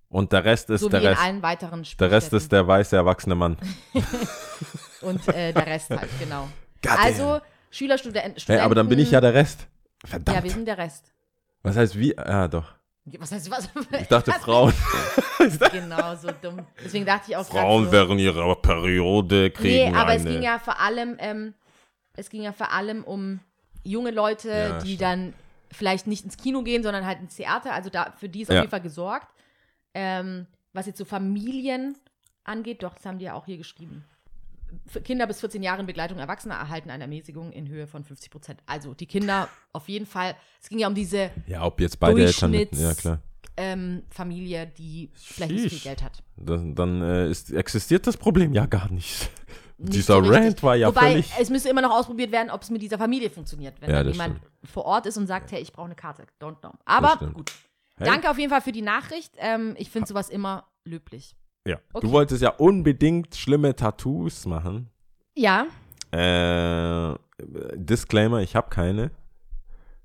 Und der Rest ist Sowie der Rest. allen weiteren Der Rest ist der weiße erwachsene Mann. Und äh, der Rest halt, genau. Goddamn. Also, Schüler, Studenten, Hey, Studenten. aber dann bin ich ja der Rest. Verdammt. Ja, wir sind der Rest. was heißt wie? Ja, doch. Was heißt was? Ich dachte Frauen. Genau, so dumm. Deswegen dachte ich auch Frauen so, während ihrer Periode kriegen Nee, aber eine. es ging ja vor allem, ähm, es ging ja vor allem um junge Leute, Ja, die stimmt. dann vielleicht nicht ins Kino gehen, sondern halt ins Theater. Also da, für die ist auf Ja. jeden Fall gesorgt. Ähm, was jetzt so Familien angeht, doch, das haben die ja auch hier geschrieben. Kinder bis 14 Jahre in Begleitung Erwachsener erhalten eine Ermäßigung in Höhe von 50 Prozent. Also die Kinder auf jeden Fall. Es ging ja um diese ja, ob jetzt beide Eltern. Ja, klar. ähm, Familie, die vielleicht nicht so viel Sheesh. Geld hat. Dann, dann äh, ist, existiert das Problem ja gar nicht. Nicht Dieser so. Rant war ja Wobei, völlig. es müsste immer noch ausprobiert werden, ob es mit dieser Familie funktioniert. Wenn Ja, jemand stimmt. vor Ort ist und sagt, hey, ich brauche eine Karte. Don't know. Aber gut. Hey. Danke auf jeden Fall für die Nachricht. Ähm, ich finde sowas immer löblich. Ja. Okay. Du wolltest ja unbedingt schlimme Tattoos machen. Ja. Äh, Disclaimer, ich habe keine.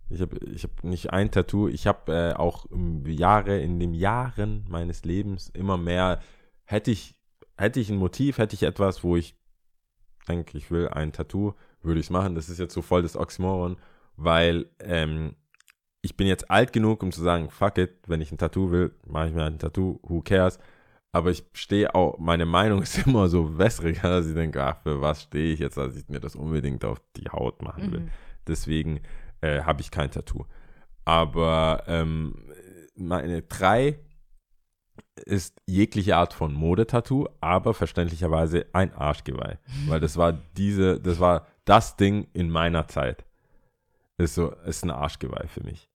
Ich habe ich hab nicht ein Tattoo. Ich habe äh, auch Jahre, in den Jahren meines Lebens immer mehr, hätte ich, hätte ich ein Motiv, hätte ich etwas, wo ich denke, ich will ein Tattoo, würde ich es machen. Das ist jetzt so voll das Oxymoron, weil ähm, ich bin jetzt alt genug, um zu sagen, fuck it, wenn ich ein Tattoo will, mache ich mir ein Tattoo, who cares. Aber ich stehe auch, meine Meinung ist immer so wässriger, dass ich denke, ach, für was stehe ich jetzt, dass ich mir das unbedingt auf die Haut machen will. Mhm. Deswegen äh, habe ich kein Tattoo. Aber ähm, meine drei ist jegliche Art von Modetattoo, aber verständlicherweise ein Arschgeweih. Weil das war diese, das war das Ding in meiner Zeit. Ist so, ist ein Arschgeweih für mich.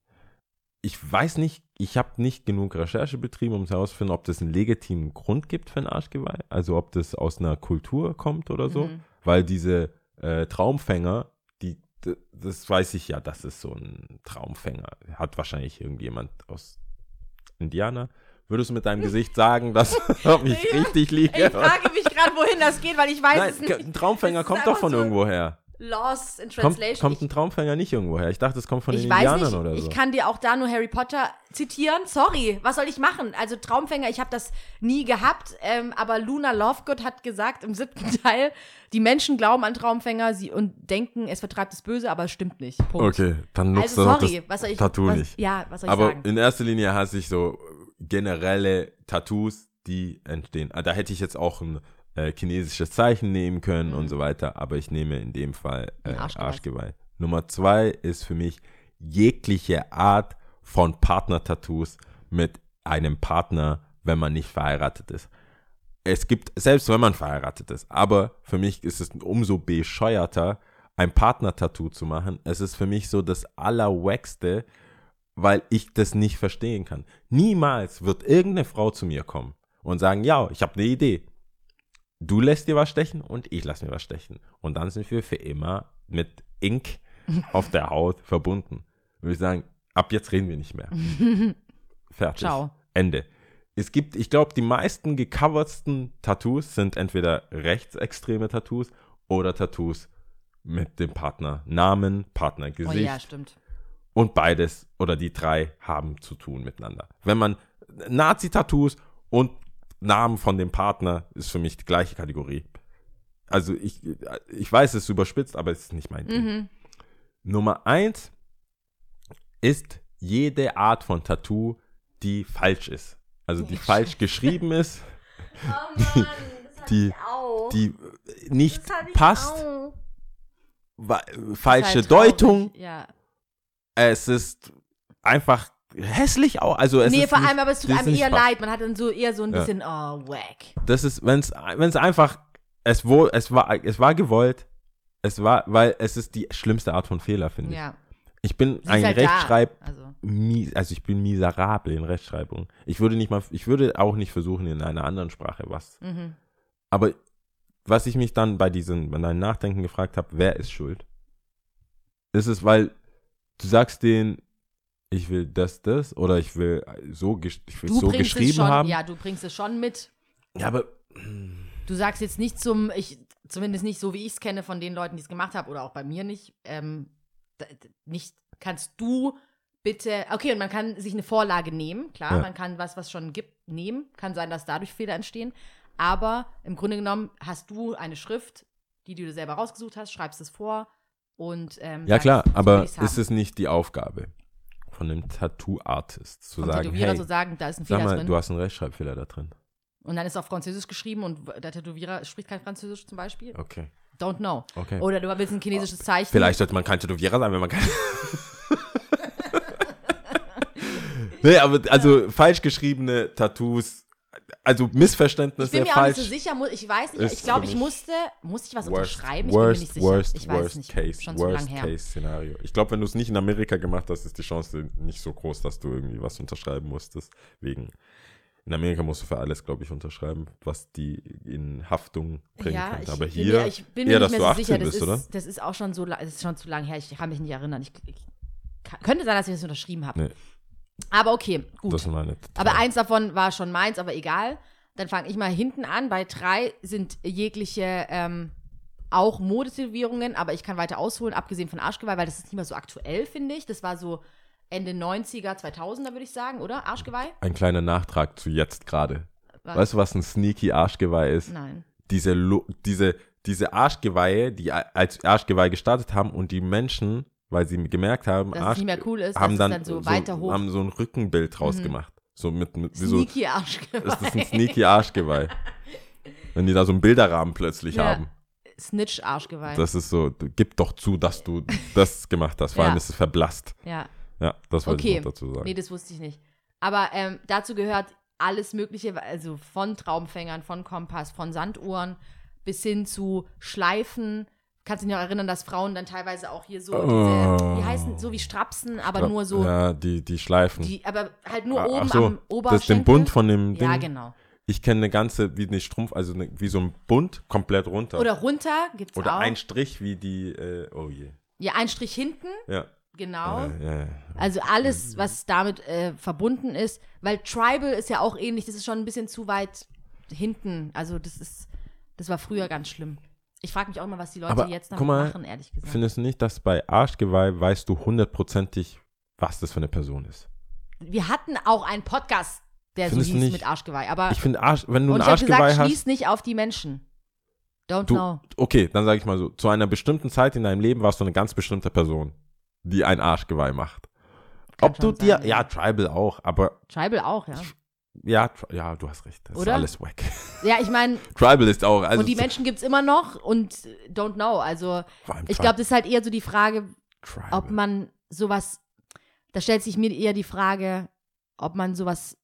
Ich weiß nicht, ich habe nicht genug Recherche betrieben, um herauszufinden, ob das einen legitimen Grund gibt für ein Arschgeweih. Also ob das aus einer Kultur kommt oder so. Mhm. Weil diese äh, Traumfänger, die, das weiß ich ja, das ist so ein Traumfänger. Hat wahrscheinlich irgendjemand aus Indiana. Würdest du mit deinem Gesicht sagen, dass ich richtig liege? Ich frage mich gerade, wohin das geht, weil ich weiß Nein, es nicht. ein Traumfänger kommt doch von so irgendwo her. Lost in Kommt, Translation. kommt ein Traumfänger nicht irgendwo her. Ich dachte, es kommt von den ich weiß Indianern nicht, oder so. ich kann dir auch da nur Harry Potter zitieren. Sorry, was soll ich machen? Also Traumfänger, ich habe das nie gehabt, ähm, aber Luna Lovegood hat gesagt im siebten Teil, die Menschen glauben an Traumfänger sie, und denken, es vertreibt das Böse, aber es stimmt nicht. Punkt. okay, dann nutzt Also sorry, das was soll ich Tattoo was, nicht. Ja, was soll ich Aber sagen? in erster Linie hasse ich so generelle Tattoos, die entstehen. Ah, Da hätte ich jetzt auch ein äh, chinesisches Zeichen nehmen können und so weiter, aber ich nehme in dem Fall äh, Mhm. Arschgeweih. Arschgeweih. Nummer zwei ist für mich jegliche Art von Partner-Tattoos mit einem Partner, wenn man nicht verheiratet ist. Es gibt, selbst wenn man verheiratet ist, aber für mich ist es umso bescheuerter, ein Partner-Tattoo zu machen. Es ist für mich so das Allerwackste, weil ich das nicht verstehen kann. Niemals wird irgendeine Frau zu mir kommen und sagen, ja, ich habe eine Idee. Du lässt dir was stechen und ich lass mir was stechen. Und dann sind wir für immer mit Ink auf der Haut verbunden. Würde ich sagen, ab jetzt reden wir nicht mehr. Fertig. Ciao. Ende. Es gibt, ich glaube, die meisten gecovertsten Tattoos sind entweder rechtsextreme Tattoos oder Tattoos mit dem Partner Namen, Partner oh Gesicht. ja, stimmt. Und beides oder die drei haben zu tun miteinander. Wenn man Nazi-Tattoos und Namen von dem Partner ist für mich die gleiche Kategorie. Also ich, ich weiß, es ist überspitzt, aber es ist nicht mein Ding. Mhm. Nummer eins ist jede Art von Tattoo, die falsch ist. Also die falsch geschrieben ist, Oh Mann, das Die- auch. die nicht passt, ist falsche halt. Deutung. Ja. Es ist einfach hässlich auch. Also es nee, vor nicht, allem, aber es tut einem eher leid. Man hat dann so eher so ein Ja. bisschen, oh, wack. Das ist, wenn es wenn es einfach es wo es war es war gewollt. Es war, weil es ist die schlimmste Art von Fehler, finde ich. Ja. Ich bin Sie ein halt Rechtschreib. Also. mies, also ich bin miserabel in Rechtschreibung. Ich würde nicht mal, ich würde auch nicht versuchen in einer anderen Sprache was. Mhm. Aber was ich mich dann bei diesen, bei deinem Nachdenken gefragt habe, wer ist schuld? ist es, weil du sagst denen, ich will das, das oder ich will so, gesch- ich will Du so bringst geschrieben es schon, haben. ja, du bringst es schon mit. Ja, aber Du sagst jetzt nicht zum, ich, zumindest nicht so, wie ich es kenne von den Leuten, die es gemacht haben, oder auch bei mir nicht, ähm, nicht, kannst du bitte, okay, und man kann sich eine Vorlage nehmen, klar, Ja. man kann was, was schon gibt, nehmen, kann sein, dass dadurch Fehler entstehen, aber im Grunde genommen hast du eine Schrift, die du dir selber rausgesucht hast, schreibst es vor und ähm, ja sagst, klar, so aber ist es nicht die Aufgabe von dem Tattoo-Artist zu Vom sagen, Tätowierer hey, zu sagen, da ist ein sag Fehler mal, drin. du hast einen Rechtschreibfehler da drin. Und dann ist auf Französisch geschrieben und der Tätowierer spricht kein Französisch zum Beispiel. Okay, Don't know. okay. Oder du willst ein chinesisches Zeichen. Vielleicht sollte man kein Tätowierer sein, wenn man kein. nee, aber also falsch geschriebene Tattoos, also Ich Missverständnisse bin mir auch falsch. nicht so sicher, ich weiß nicht, ich glaube, ich musste, musste ich was Worst, unterschreiben? Ich bin mir worst, nicht sicher. worst, ich weiß worst nicht, case, schon so lange worst her. case Szenario. Ich glaube, wenn du es nicht in Amerika gemacht hast, ist die Chance nicht so groß, dass du irgendwie was unterschreiben musstest. Wegen in Amerika musst du für alles, glaube ich, unterschreiben, was die in Haftung bringen Ja, könnte. ich, Aber hier ich bin mir eher, nicht dass mehr du so 18 sicher. Das bist, ist, oder? das ist auch schon so, das ist schon zu lange her. Ich kann mich nicht erinnern. Ich, ich, kann, könnte sein, dass ich das unterschrieben habe. Nee. Aber okay, gut. Das war nicht. Aber eins davon war schon meins, aber egal. Dann fange ich mal hinten an. Bei drei sind jegliche ähm, auch Modetätowierungen, aber ich kann weiter ausholen, abgesehen von Arschgeweih, weil das ist nicht mehr so aktuell, finde ich. Das war so Ende 90er, 2000er, würde ich sagen, oder? Arschgeweih? Ein kleiner Nachtrag zu jetzt gerade. Weißt du, was ein sneaky Arschgeweih ist? Nein. Diese, diese, diese Arschgeweihe, die als Arschgeweih gestartet haben und die Menschen, weil sie gemerkt haben, Dass es Arsch, nicht mehr cool ist, haben dass dann, es dann so weiter hoch- Mhm. haben so ein Rückenbild draus gemacht. So mit, mit so, Sneaky Arschgeweih. ist das ein sneaky Arschgeweih. Wenn die da so einen Bilderrahmen plötzlich Ja. haben. Snitch Arschgeweih. Das ist so, gib doch zu, dass du das gemacht hast. Vor Ja. allem ist es verblasst. ja. Ja, das wollte Okay. ich noch dazu sagen. Nee, das wusste ich nicht. Aber ähm, dazu gehört alles Mögliche, also von Traumfängern, von Kompass, von Sanduhren bis hin zu Schleifen. Kannst du dich noch erinnern, dass Frauen dann teilweise auch hier so diese, wie heißen, so wie Strapsen, aber nur so, Ja, die, die Schleifen. die, aber halt nur Ah, oben so, am das Oberschenkel. den Bund von dem Ding. Ja, genau. Ich kenne eine ganze, wie eine Strumpf, also eine, wie so ein Bund komplett runter. Oder runter gibt's Oder auch. ein Strich wie die, äh, oh je. ja, ein Strich hinten, Ja. genau. Äh, ja, ja. Also alles, was damit äh, verbunden ist, weil Tribal ist ja auch ähnlich, das ist schon ein bisschen zu weit hinten. Also das ist, das war früher ganz schlimm. Ich frage mich auch immer, was die Leute Aber jetzt damit mal, machen, ehrlich gesagt. Findest du nicht, dass bei Arschgeweih weißt du hundertprozentig, was das für eine Person ist? Wir hatten auch einen Podcast, der Findest so hieß nicht? mit Arschgeweih. Aber Ich finde, Arsch, wenn du ein Arschgeweih gesagt, hast, schließ nicht auf die Menschen. Don't du, know. okay, dann sage ich mal so, zu einer bestimmten Zeit in deinem Leben warst du eine ganz bestimmte Person, die ein Arschgeweih macht. Kann Ob du dir, ja. Tribal auch, aber Tribal auch, ja. Ja, ja, du hast recht, das Oder? ist alles wack. Ja, ich meine, Tribal ist auch, also und die Menschen gibt es immer noch und don't know. Also ich glaube, das ist halt eher so die Frage, Tribal. ob man sowas, da stellt sich mir eher die Frage, ob man sowas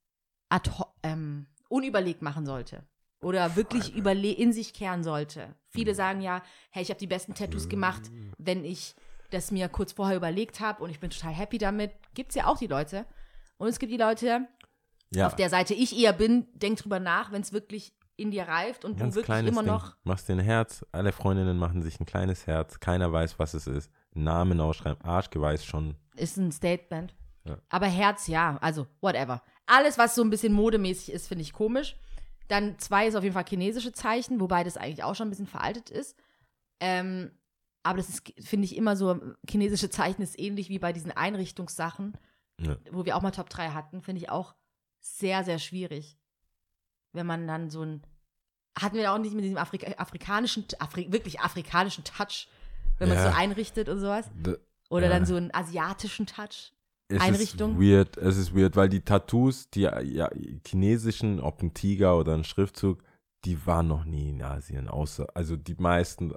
ad ähm, unüberlegt machen sollte. Oder wirklich überle in sich kehren sollte. Viele Mhm. sagen ja, hey, ich habe die besten Tattoos gemacht, wenn ich das mir kurz vorher überlegt habe und ich bin total happy damit. Gibt es ja auch die Leute. Und es gibt die Leute, ja, auf der Seite ich eher bin, denk drüber nach, wenn es wirklich in dir reift und ganz du wirklich immer Ding. noch. Machst dir ein Herz, alle Freundinnen machen sich ein kleines Herz, keiner weiß, was es ist. Namen ausschreiben, Arschgeweih ist schon. Ist ein Statement. Ja. Aber Herz, ja, also whatever. Alles, was so ein bisschen modemäßig ist, finde ich komisch. Dann zwei ist auf jeden Fall chinesische Zeichen, wobei das eigentlich auch schon ein bisschen veraltet ist. Ähm, aber das ist, finde ich, immer so, chinesische Zeichen ist ähnlich wie bei diesen Einrichtungssachen, Ja. wo wir auch mal Top 3 hatten, finde ich auch sehr, sehr schwierig. Wenn man dann so ein, hatten wir auch nicht mit diesem Afrika afrikanischen, Afri wirklich afrikanischen Touch, wenn man es Ja. so einrichtet und sowas. D- Oder Ja. dann so einen asiatischen Touch. Es Einrichtung? ist weird, es ist weird, weil die Tattoos, die ja, chinesischen, ob ein Tiger oder ein Schriftzug, die waren noch nie in Asien, außer, also die meisten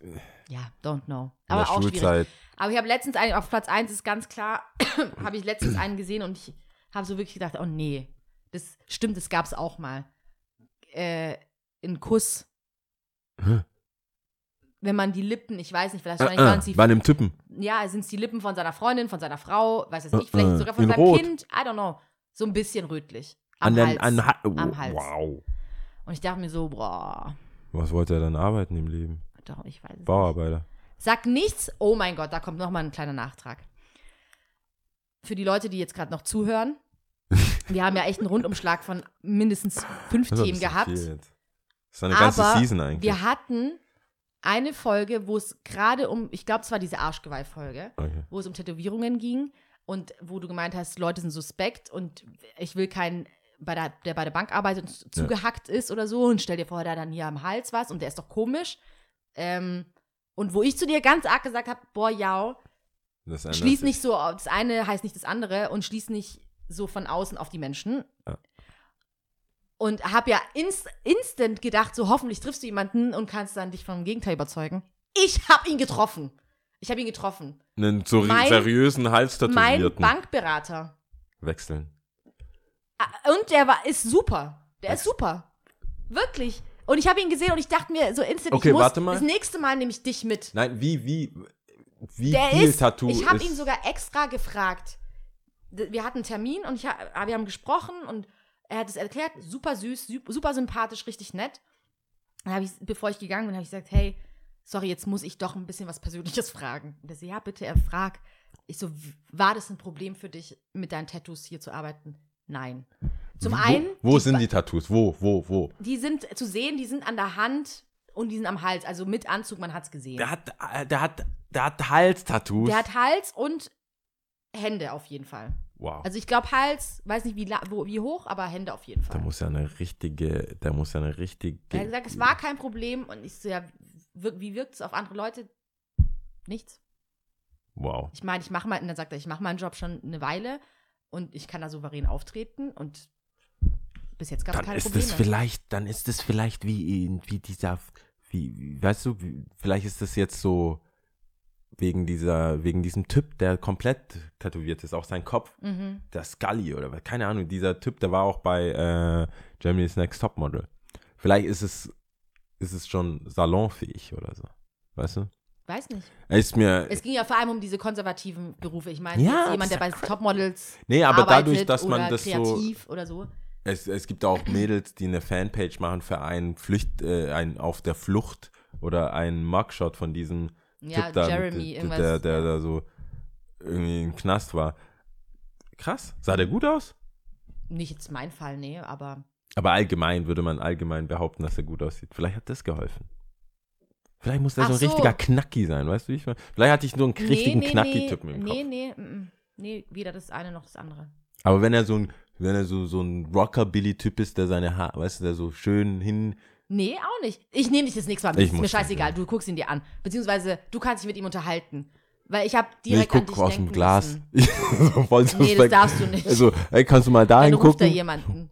in Ja, don't know. Aber auch schwierig. Schulzeit. Aber ich habe letztens einen, auf Platz 1 ist ganz klar, habe ich letztens einen gesehen und ich habe so wirklich gedacht, oh nee, das stimmt, das gab es auch mal. Äh, ein Kuss. Hä? Wenn man die Lippen, ich weiß nicht, vielleicht Äh, waren die, bei einem Typen. ja, sind es die Lippen von seiner Freundin, von seiner Frau, weiß es nicht, Äh, vielleicht äh, sogar von in seinem Rot. Kind, I don't know. So ein bisschen rötlich. Am An den, Hals. an ha Am Hals. Wow. Und ich dachte mir so, boah, Was wollte er dann arbeiten im Leben? doch, ich weiß es nicht. Bauarbeiter. Sag nichts. Oh mein Gott, da kommt noch mal ein kleiner Nachtrag. Für die Leute, die jetzt gerade noch zuhören, wir haben ja echt einen Rundumschlag von mindestens fünf ein Themen gehabt. Das ist eine ganze Season eigentlich. Wir hatten eine Folge, wo es gerade um, ich glaube, es war diese Arschgeweih-Folge, Okay. wo es um Tätowierungen ging und wo du gemeint hast, Leute sind suspekt und ich will keinen, bei der, der bei der Bank arbeitet und zugehackt ist oder so und stell dir vor, der hat dann hier am Hals was und der ist doch komisch. Ähm, und wo ich zu dir ganz arg gesagt habe, boah, ja, schließ nicht so, das eine heißt nicht das andere und schließ nicht so von außen auf die Menschen. Ja. Und habe ja inst instant gedacht, so hoffentlich triffst du jemanden und kannst dann dich vom Gegenteil überzeugen. Ich habe ihn getroffen. Ich habe ihn getroffen. Einen so Mein- seriösen Mein Halstätowierten Bankberater. wechseln. Und der war, ist super. Der ist super. Wirklich. Und ich habe ihn gesehen und ich dachte mir so instant, Okay, ich muss, warte mal. das nächste Mal nehme ich dich mit. Nein, wie, wie, wie Der viel ist, Tattoo ich habe ihn sogar extra gefragt. Wir hatten einen Termin und ich, ha- wir haben gesprochen und er hat es erklärt, super süß, super sympathisch, richtig nett. Dann habe ich, bevor ich gegangen bin, habe ich gesagt, hey, sorry, jetzt muss ich doch ein bisschen was Persönliches fragen. Und er so, ja, bitte, er fragt. Ich so, war das ein Problem für dich, mit deinen Tattoos hier zu arbeiten? Nein. Zum wo, einen, Wo die sind die Tattoos? Wo, wo, wo? die sind zu sehen, die sind an der Hand und die sind am Hals, also mit Anzug, man hat es gesehen. Der hat, äh, der hat, der hat Halstattoos. Der hat Hals und Hände auf jeden Fall. wow. Also ich glaube Hals, weiß nicht wie, wo, wie hoch, aber Hände auf jeden Fall. muss ja eine richtige, der muss ja eine richtige. Er hat gesagt, es war kein Problem und ich so, ja, wie wirkt es auf andere Leute? Nichts. Wow. Ich meine, ich mache mal, und dann sagt er, ich mache meinen Job schon eine Weile und ich kann da souverän auftreten und bis jetzt gab es Dann keine ist Probleme. vielleicht, dann ist es vielleicht wie, wie dieser, wie, weißt du, vielleicht ist es jetzt so wegen dieser, wegen diesem Typ, der komplett tätowiert ist, auch sein Kopf, mhm. der Scully oder was, keine Ahnung, dieser Typ, der war auch bei äh, Germany's Next Topmodel. Vielleicht ist es, ist es schon salonfähig oder so, weißt du? Weiß nicht. Ist mir, Es ging ja vor allem um diese konservativen Berufe. Ich meine, Ja, jemand, der bei Topmodels nee, aber dadurch, dass man das so, kreativ oder so. Es, es gibt auch Mädels, die eine Fanpage machen für einen Flücht, äh, ein auf der Flucht oder einen Mugshot von diesem Ja, da, Jeremy, der, irgendwas. der, der da so irgendwie im Knast war. Krass. Sah der gut aus? Nicht jetzt mein Fall, nee, aber Aber allgemein würde man allgemein behaupten, dass er gut aussieht. Vielleicht hat das geholfen. Vielleicht muss der so ein richtiger Knacki sein, weißt du? wie Ich, meine? vielleicht hatte ich nur einen richtigen nee, nee, Knacki-Typen im nee, Kopf. nee, nee, mm, nee, weder das eine noch das andere. Aber wenn er so ein, wenn er so, so ein Rockabilly-Typ ist, der seine Haare, weißt du, der so schön hin, Nee, auch nicht. Ich nehme dich das nächste Mal mit. Ich Ist mir scheißegal. Du guckst ihn dir an. Beziehungsweise du kannst dich mit ihm unterhalten. Weil ich habe nee, ich direkt an guck dich aus dem Glas. so voll Nee, das darfst du nicht. Also, ey, kannst du mal Dann dahin ruft er gucken? jemanden.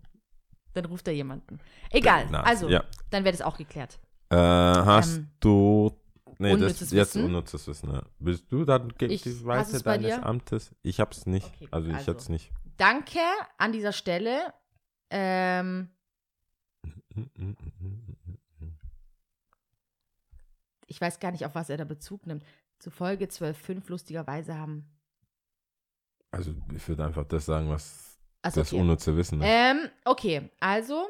Dann ruft er jemanden. Egal. Na, also, ja. dann wird es auch geklärt. Äh, hast Ähm, du. Nee, das unnützes jetzt unnützes Wissen. Ja. Bist du dann Ich- die bei deines dir? Amtes? Ich hab's nicht. Okay, also ich also. jetzt nicht. Danke an dieser Stelle. Ähm, ich weiß gar nicht, auf was er da Bezug nimmt. Zu Folge 12.5 lustigerweise haben. Also ich würde einfach das sagen, was Achso, das okay. unnütze Wissen ist. Ähm, okay, also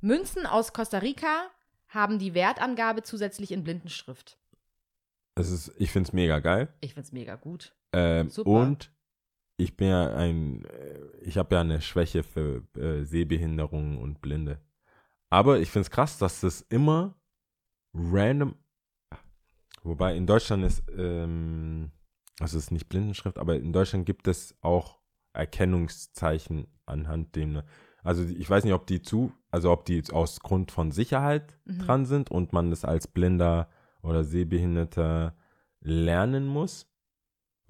Münzen aus Costa Rica haben die Wertangabe zusätzlich in Blindenschrift. Es ist, ich find's mega geil. Ich find's mega gut. Ähm, Super. und ich bin ja ein, äh, ich habe ja eine Schwäche für äh, Sehbehinderungen und Blinde. Aber ich find's krass, dass das immer random, wobei in Deutschland ist, ähm, also es ist nicht Blindenschrift, aber in Deutschland gibt es auch Erkennungszeichen anhand dem, also ich weiß nicht, ob die zu, also ob die jetzt aus Grund von Sicherheit Mhm. dran sind und man das als Blinder oder Sehbehinderter lernen muss.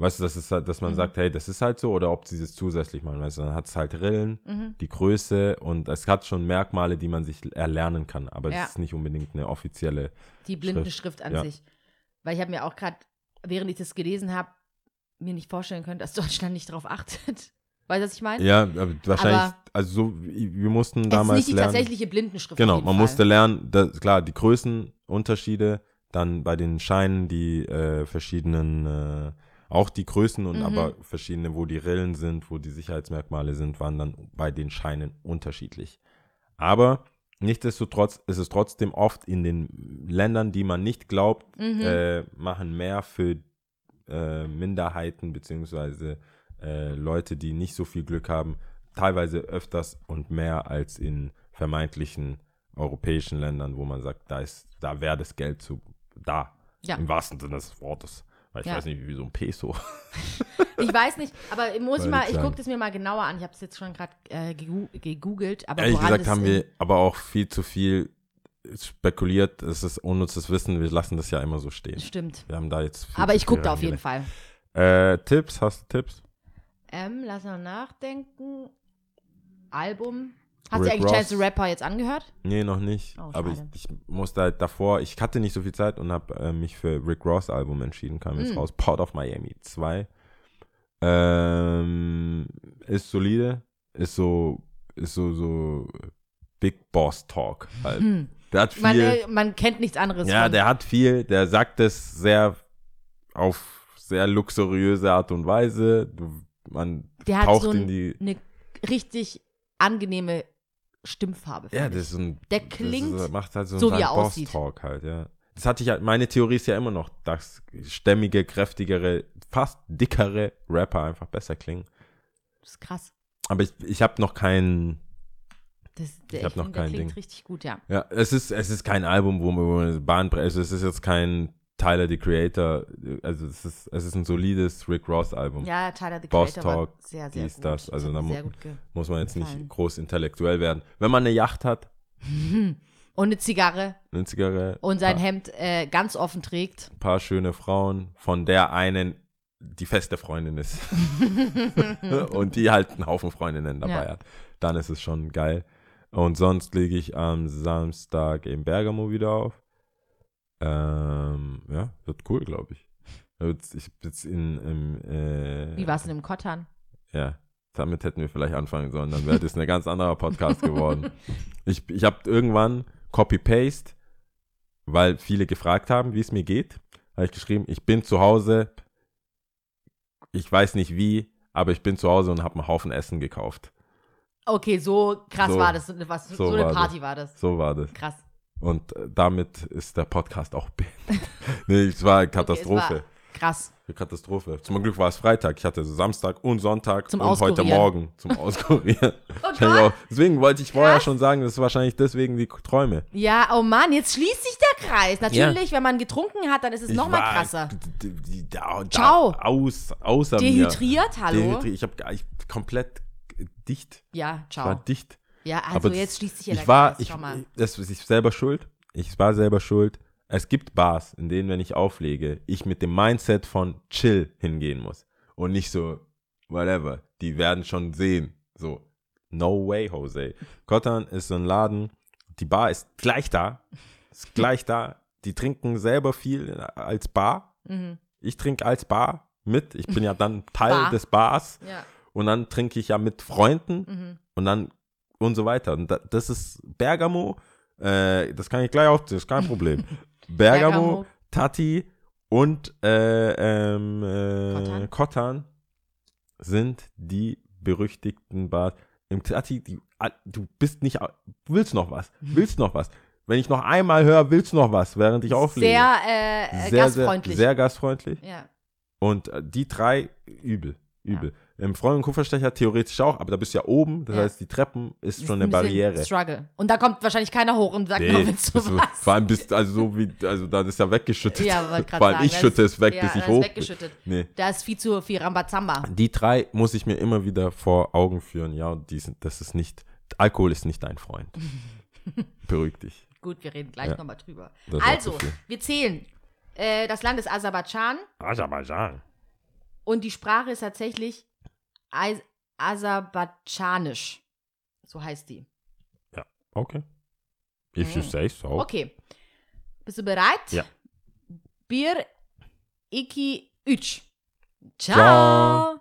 Weißt du, das ist halt, dass man Mhm. sagt, hey, das ist halt so, oder ob sie das zusätzlich machen. Weißt du, dann hat es halt Rillen, Mhm. die Größe und es hat schon Merkmale, die man sich erlernen kann, aber Ja. es ist nicht unbedingt eine offizielle. Die Blindenschrift an ja. sich. Weil ich habe mir auch gerade, während ich das gelesen habe, mir nicht vorstellen können, dass Deutschland nicht drauf achtet. Weißt du, was ich meine? Ja, wahrscheinlich, Aber- also so, wir mussten es ist damals nicht die lernen. tatsächliche Blindenschrift. Genau, man musste lernen, das, klar, die Größenunterschiede, dann bei den Scheinen die äh, verschiedenen, äh, auch die Größen und Mhm. aber verschiedene, wo die Rillen sind, wo die Sicherheitsmerkmale sind, waren dann bei den Scheinen unterschiedlich. Aber Nichtsdestotrotz ist es trotzdem oft in den Ländern, die man nicht glaubt, Mhm. äh, machen mehr für äh, Minderheiten beziehungsweise äh, Leute, die nicht so viel Glück haben, teilweise öfters und mehr als in vermeintlichen europäischen Ländern, wo man sagt, da ist, da wäre das Geld zu da. Ja. Im wahrsten Sinne des Wortes. Weil ich Ja. weiß nicht, wie so ein Peso. Ich weiß nicht, aber muss ich mal, ich gucke das mir mal genauer an. Ich habe es jetzt schon gerade äh, gegoogelt, aber Ehrlich gesagt haben wir aber auch viel zu viel spekuliert. Es ist unnützes Wissen. Wir lassen das ja immer so stehen. Stimmt. Wir haben da jetzt Aber ich gucke da auf jeden. Fall. Äh, Tipps, hast du Tipps? Ähm, lass mal nachdenken. Album. Hast du Rick eigentlich Ross. Chance the Rapper jetzt angehört? Nee, noch nicht. Oh, aber ich, ich musste halt davor, ich hatte nicht so viel Zeit und habe äh, mich für Rick Ross Album entschieden, kam jetzt Mm. raus. Port of Miami 2. Ähm, ist solide, ist so, ist so, so Big Boss Talk halt. Hm. Der hat viel, Man, äh, man kennt nichts anderes. ja, von. der hat viel, der sagt es sehr auf sehr luxuriöse Art und Weise. Du, man Der hat taucht so in die, eine richtig angenehme Stimmfarbe. Ja, das ist ein. Der das klingt ist, macht halt so, so, wie er Boss aussieht. Talk halt, ja. Das hatte ich halt, meine Theorie ist ja immer noch, dass stämmige, kräftigere, fast dickere Rapper einfach besser klingen. Das ist krass. Aber ich, ich habe noch keinen, Das, Ich hab noch kein klingt Ding. richtig gut, ja. ja, es ist, es ist kein Album, wo man, Bahn also es ist jetzt kein Tyler, the Creator, also es ist, es ist ein solides Rick Ross Album. Ja, Tyler the Boss Creator war Talk, sehr, sehr dies, gut. das, also da mu- Muss man jetzt gefallen. nicht groß intellektuell werden. Wenn man eine Yacht hat, Und eine Zigarre eine Zigarre, und sein paar, Hemd äh, ganz offen trägt. paar schöne Frauen, von der einen die feste Freundin ist. und die halt einen Haufen Freundinnen dabei Ja. hat. Dann ist es schon geil. Und sonst lege ich am Samstag in Bergamo wieder auf. Ähm, ja, wird cool, glaube ich. Ich jetzt in, im, äh, Wie war es denn im Kottern? ja, damit hätten wir vielleicht anfangen sollen. Dann wäre das ein ganz anderer Podcast geworden. Ich, ich habe irgendwann Copy-Paste, weil viele gefragt haben, wie es mir geht, habe ich geschrieben, ich bin zu Hause, ich weiß nicht wie, aber ich bin zu Hause und habe einen Haufen Essen gekauft. Okay, so krass So- war das. Was, so, so eine Party war das. So war das. Krass. Und äh, damit ist der Podcast auch beendet. nee, es war eine Katastrophe. Okay, war krass. Eine Katastrophe. Zum Glück war es Freitag. Ich hatte Samstag und Sonntag Zum und heute. Morgen zum Auskurieren. Oh deswegen wollte ich vorher Krass. schon sagen, das ist wahrscheinlich deswegen die Träume. Ja, oh Mann, jetzt schließt sich der Kreis. Natürlich, wenn man getrunken hat, dann ist es nochmal krasser. Da, da, Ciao. Aus, außer Dehydriert, mir. hallo? Dehydriert. Ich habe ich komplett dicht. Ja, Ich war ciao. dicht. Ja, also Aber jetzt schließt sich ja der ich war, Kreis. ich, mal. das ist ich selber schuld. Ich war selber schuld. Es gibt Bars, in denen, wenn ich auflege, ich mit dem Mindset von chill hingehen muss. Und nicht so, whatever. Die werden schon sehen. So, no way, Jose. Kottern ist so ein Laden. Die Bar ist gleich da. Ist gleich da. Die trinken selber viel als Bar. Mhm. Ich trinke als Bar mit. Ich bin ja dann Teil Bar. des Bars. Ja. Und dann trinke ich ja mit Freunden Mhm. und dann und so weiter. Und da, das ist Bergamo, äh, das kann ich gleich auch, das ist kein Problem. Bergamo, Bergamo. Tati und äh, ähm, äh, Kottan. Kottan sind die berüchtigten Bars. Im Tati, die, du bist nicht, du willst noch was, willst noch was. Wenn ich noch einmal höre, willst noch was, während ich auflege. Sehr, äh, sehr, gastfreundlich. Sehr, sehr gastfreundlich. ja. Und äh, die drei, übel, übel. Im Freund- und Kupferstecher theoretisch auch, aber da bist du ja oben, das Ja. heißt, die Treppen ist Ist schon eine Barriere. Struggle. Und da kommt wahrscheinlich keiner hoch und sagt, Nee, noch, willst du was? Vor allem bist also so wie, also da ist ja weggeschüttet. Ja, wollte gerade Vor allem sagen. ich schütte ist- es weg, ja, bis ich hoch ist weggeschüttet. Nee. Da ist viel zu viel Rambazamba. Die drei muss ich mir immer wieder vor Augen führen. Ja, und die sind, das ist nicht, Alkohol ist nicht dein Freund. Beruhig dich. Gut, wir reden gleich Ja. nochmal drüber. Das Also, wir zählen. Äh, das Land ist Aserbaidschan Aserbaidschan. und die Sprache ist tatsächlich Aserbaidschanisch. So heißt die. Okay. If you Mhm. say so. Okay. Bist du bereit? Ja. Bir, iki, üç. Ciao. Ciao.